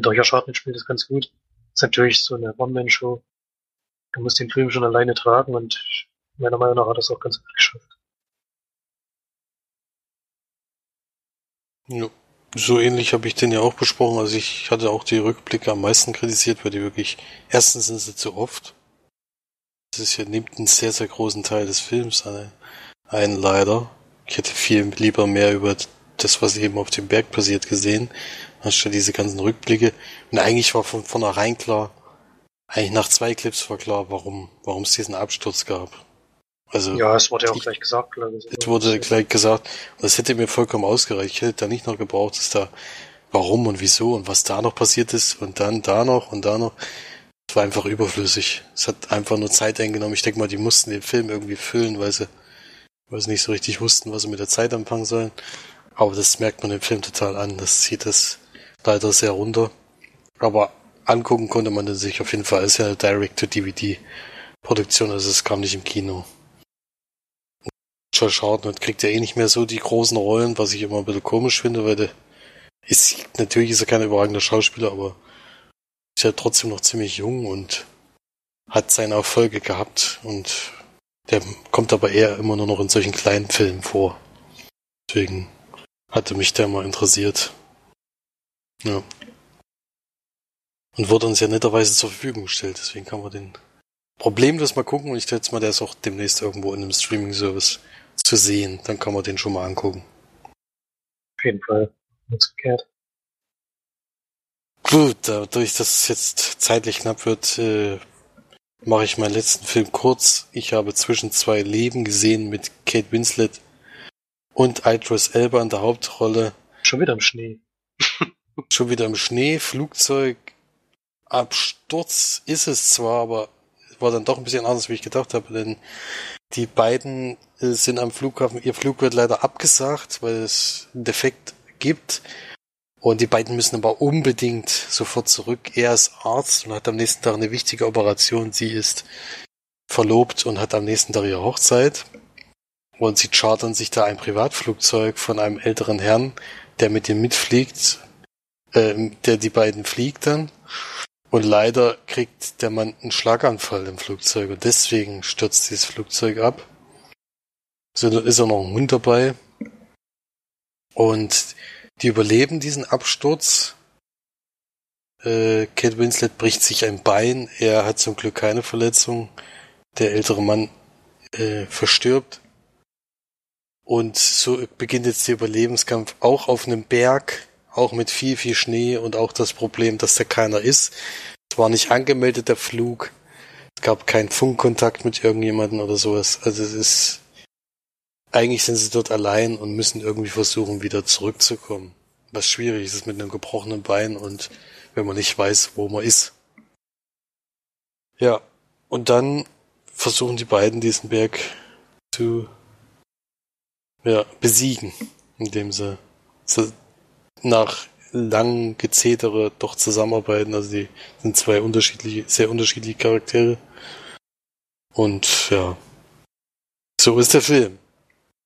Auch Josh Hartnett spielt das ganz gut. Ist natürlich so eine One-Man-Show. Du musst den Film schon alleine tragen und meiner Meinung nach hat er es auch ganz gut geschafft. Ja, so ähnlich habe ich den ja auch besprochen. Also ich hatte auch die Rückblicke am meisten kritisiert, weil die wirklich, erstens sind sie zu oft. Das ist ja, nimmt einen sehr, sehr großen Teil des Films ein, ein leider. Ich hätte viel lieber mehr über das, was eben auf dem Berg passiert, gesehen, anstatt diese ganzen Rückblicke. Und eigentlich war von vornherein klar, eigentlich nach zwei Clips war klar, warum, warum es diesen Absturz gab. Also, ja, es wurde ja auch gleich gesagt, glaube ich. Es wurde gleich gesagt. Und das hätte mir vollkommen ausgereicht. Ich hätte da nicht noch gebraucht, dass da warum und wieso und was da noch passiert ist und dann da noch und da noch. Es war einfach überflüssig. Es hat einfach nur Zeit eingenommen. Ich denke mal, die mussten den Film irgendwie füllen, weil sie, weil sie nicht so richtig wussten, was sie mit der Zeit anfangen sollen. Aber das merkt man im Film total an. Das zieht das leider sehr runter. Aber angucken konnte man den sich auf jeden Fall. Es ist ja eine Direct-to-DVD-Produktion, also es kam nicht im Kino. Josh Hartnett kriegt ja eh nicht mehr so die großen Rollen, was ich immer ein bisschen komisch finde, weil der ist, natürlich ist er kein überragender Schauspieler, aber ist ja trotzdem noch ziemlich jung und hat seine Erfolge gehabt und der kommt aber eher immer nur noch in solchen kleinen Filmen vor. Deswegen hatte mich der mal interessiert. Ja. Und wurde uns ja netterweise zur Verfügung gestellt, deswegen kann man den problemlos mal gucken und ich schätze mal, der ist auch demnächst irgendwo in einem Streaming-Service zu sehen. Dann kann man den schon mal angucken. Auf jeden Fall. Nichts verkehrt. Gut, dadurch, dass es jetzt zeitlich knapp wird, äh, mache ich meinen letzten Film kurz. Ich habe zwischen zwei Leben gesehen mit Kate Winslet und Idris Elba in der Hauptrolle. Schon wieder im Schnee. [laughs] Schon wieder im Schnee, Flugzeug, Absturz ist es zwar, aber war dann doch ein bisschen anders, wie ich gedacht habe, denn die beiden äh, sind am Flughafen, ihr Flug wird leider abgesagt, weil es einen Defekt gibt. Und die beiden müssen aber unbedingt sofort zurück. Er ist Arzt und hat am nächsten Tag eine wichtige Operation. Sie ist verlobt und hat am nächsten Tag ihre Hochzeit. Und sie chartern sich da ein Privatflugzeug von einem älteren Herrn, der mit ihnen mitfliegt, äh, der die beiden fliegt dann. Und leider kriegt der Mann einen Schlaganfall im Flugzeug und deswegen stürzt dieses Flugzeug ab. So ist auch noch ein Hund dabei. Und die überleben diesen Absturz. Äh, Kate Winslet bricht sich ein Bein. Er hat zum Glück keine Verletzung. Der ältere Mann äh, verstirbt. Und so beginnt jetzt der Überlebenskampf auch auf einem Berg auch mit viel, viel Schnee und auch das Problem, dass da keiner ist. Es war nicht angemeldet, der Flug. Es gab keinen Funkkontakt mit irgendjemandem oder sowas. Also es ist, eigentlich sind sie dort allein und müssen irgendwie versuchen, wieder zurückzukommen. Was schwierig ist mit einem gebrochenen Bein und wenn man nicht weiß, wo man ist. Ja, und dann versuchen die beiden diesen Berg zu ja, besiegen, indem sie nach lang Gezetere doch zusammenarbeiten. Also die sind zwei unterschiedliche, sehr unterschiedliche Charaktere. Und ja, so ist der Film.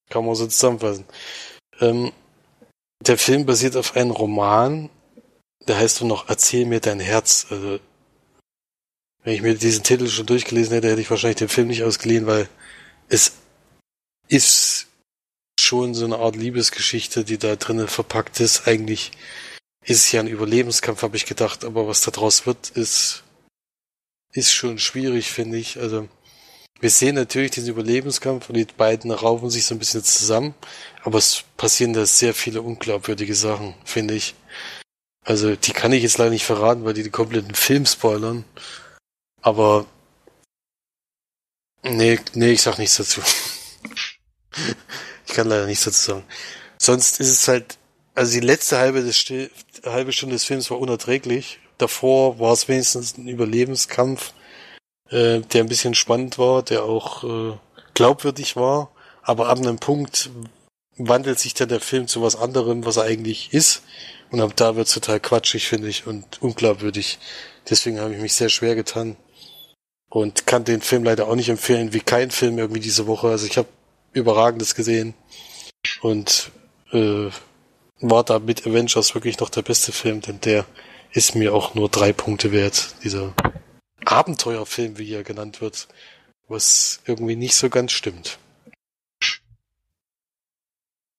Kann man so zusammenfassen. Ähm, der Film basiert auf einem Roman, der heißt nur noch Erzähl mir dein Herz. Also, wenn ich mir diesen Titel schon durchgelesen hätte, hätte ich wahrscheinlich den Film nicht ausgeliehen, weil es ist schon so eine Art Liebesgeschichte, die da drinnen verpackt ist. Eigentlich ist es ja ein Überlebenskampf, habe ich gedacht, aber was da draus wird, ist, ist schon schwierig, finde ich. Also, wir sehen natürlich diesen Überlebenskampf und die beiden raufen sich so ein bisschen zusammen, aber es passieren da sehr viele unglaubwürdige Sachen, finde ich. Also, die kann ich jetzt leider nicht verraten, weil die den kompletten Film spoilern. Aber, nee, nee, ich sag nichts dazu. [laughs] kann leider nichts dazu sagen. Sonst ist es halt, also die letzte halbe, des, halbe Stunde des Films war unerträglich. Davor war es wenigstens ein Überlebenskampf äh, der ein bisschen spannend war, der auch äh, glaubwürdig war, aber ab einem Punkt wandelt sich dann der Film zu was anderem, was er eigentlich ist. Und ab da wird es total quatschig, finde ich, und unglaubwürdig. Deswegen habe ich mich sehr schwer getan. Und kann den Film leider auch nicht empfehlen, wie kein Film irgendwie diese Woche. Also ich habe Überragendes gesehen. Und äh, war da mit Avengers wirklich noch der beste Film, denn der ist mir auch nur drei Punkte wert, dieser Abenteuerfilm, wie er genannt wird, was irgendwie nicht so ganz stimmt.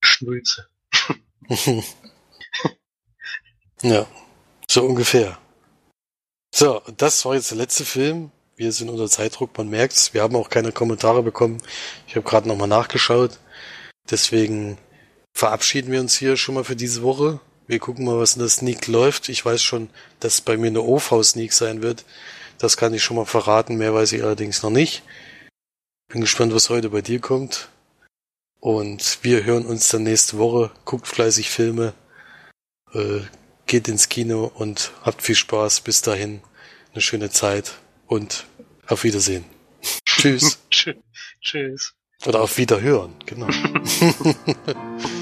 Schnulze. [laughs] ja, so ungefähr. So, das war jetzt der letzte Film. Wir sind unter Zeitdruck, man merkt's. Wir haben auch keine Kommentare bekommen. Ich habe gerade nochmal nachgeschaut. Deswegen verabschieden wir uns hier schon mal für diese Woche. Wir gucken mal, was in der Sneak läuft. Ich weiß schon, dass bei mir eine OV-Sneak sein wird. Das kann ich schon mal verraten, mehr weiß ich allerdings noch nicht. Bin gespannt, was heute bei dir kommt. Und wir hören uns dann nächste Woche. Guckt fleißig Filme, äh, geht ins Kino und habt viel Spaß. Bis dahin eine schöne Zeit und auf Wiedersehen. [laughs] Tschüss. Tschüss. Oder auf Wiederhören, genau. [laughs] [laughs]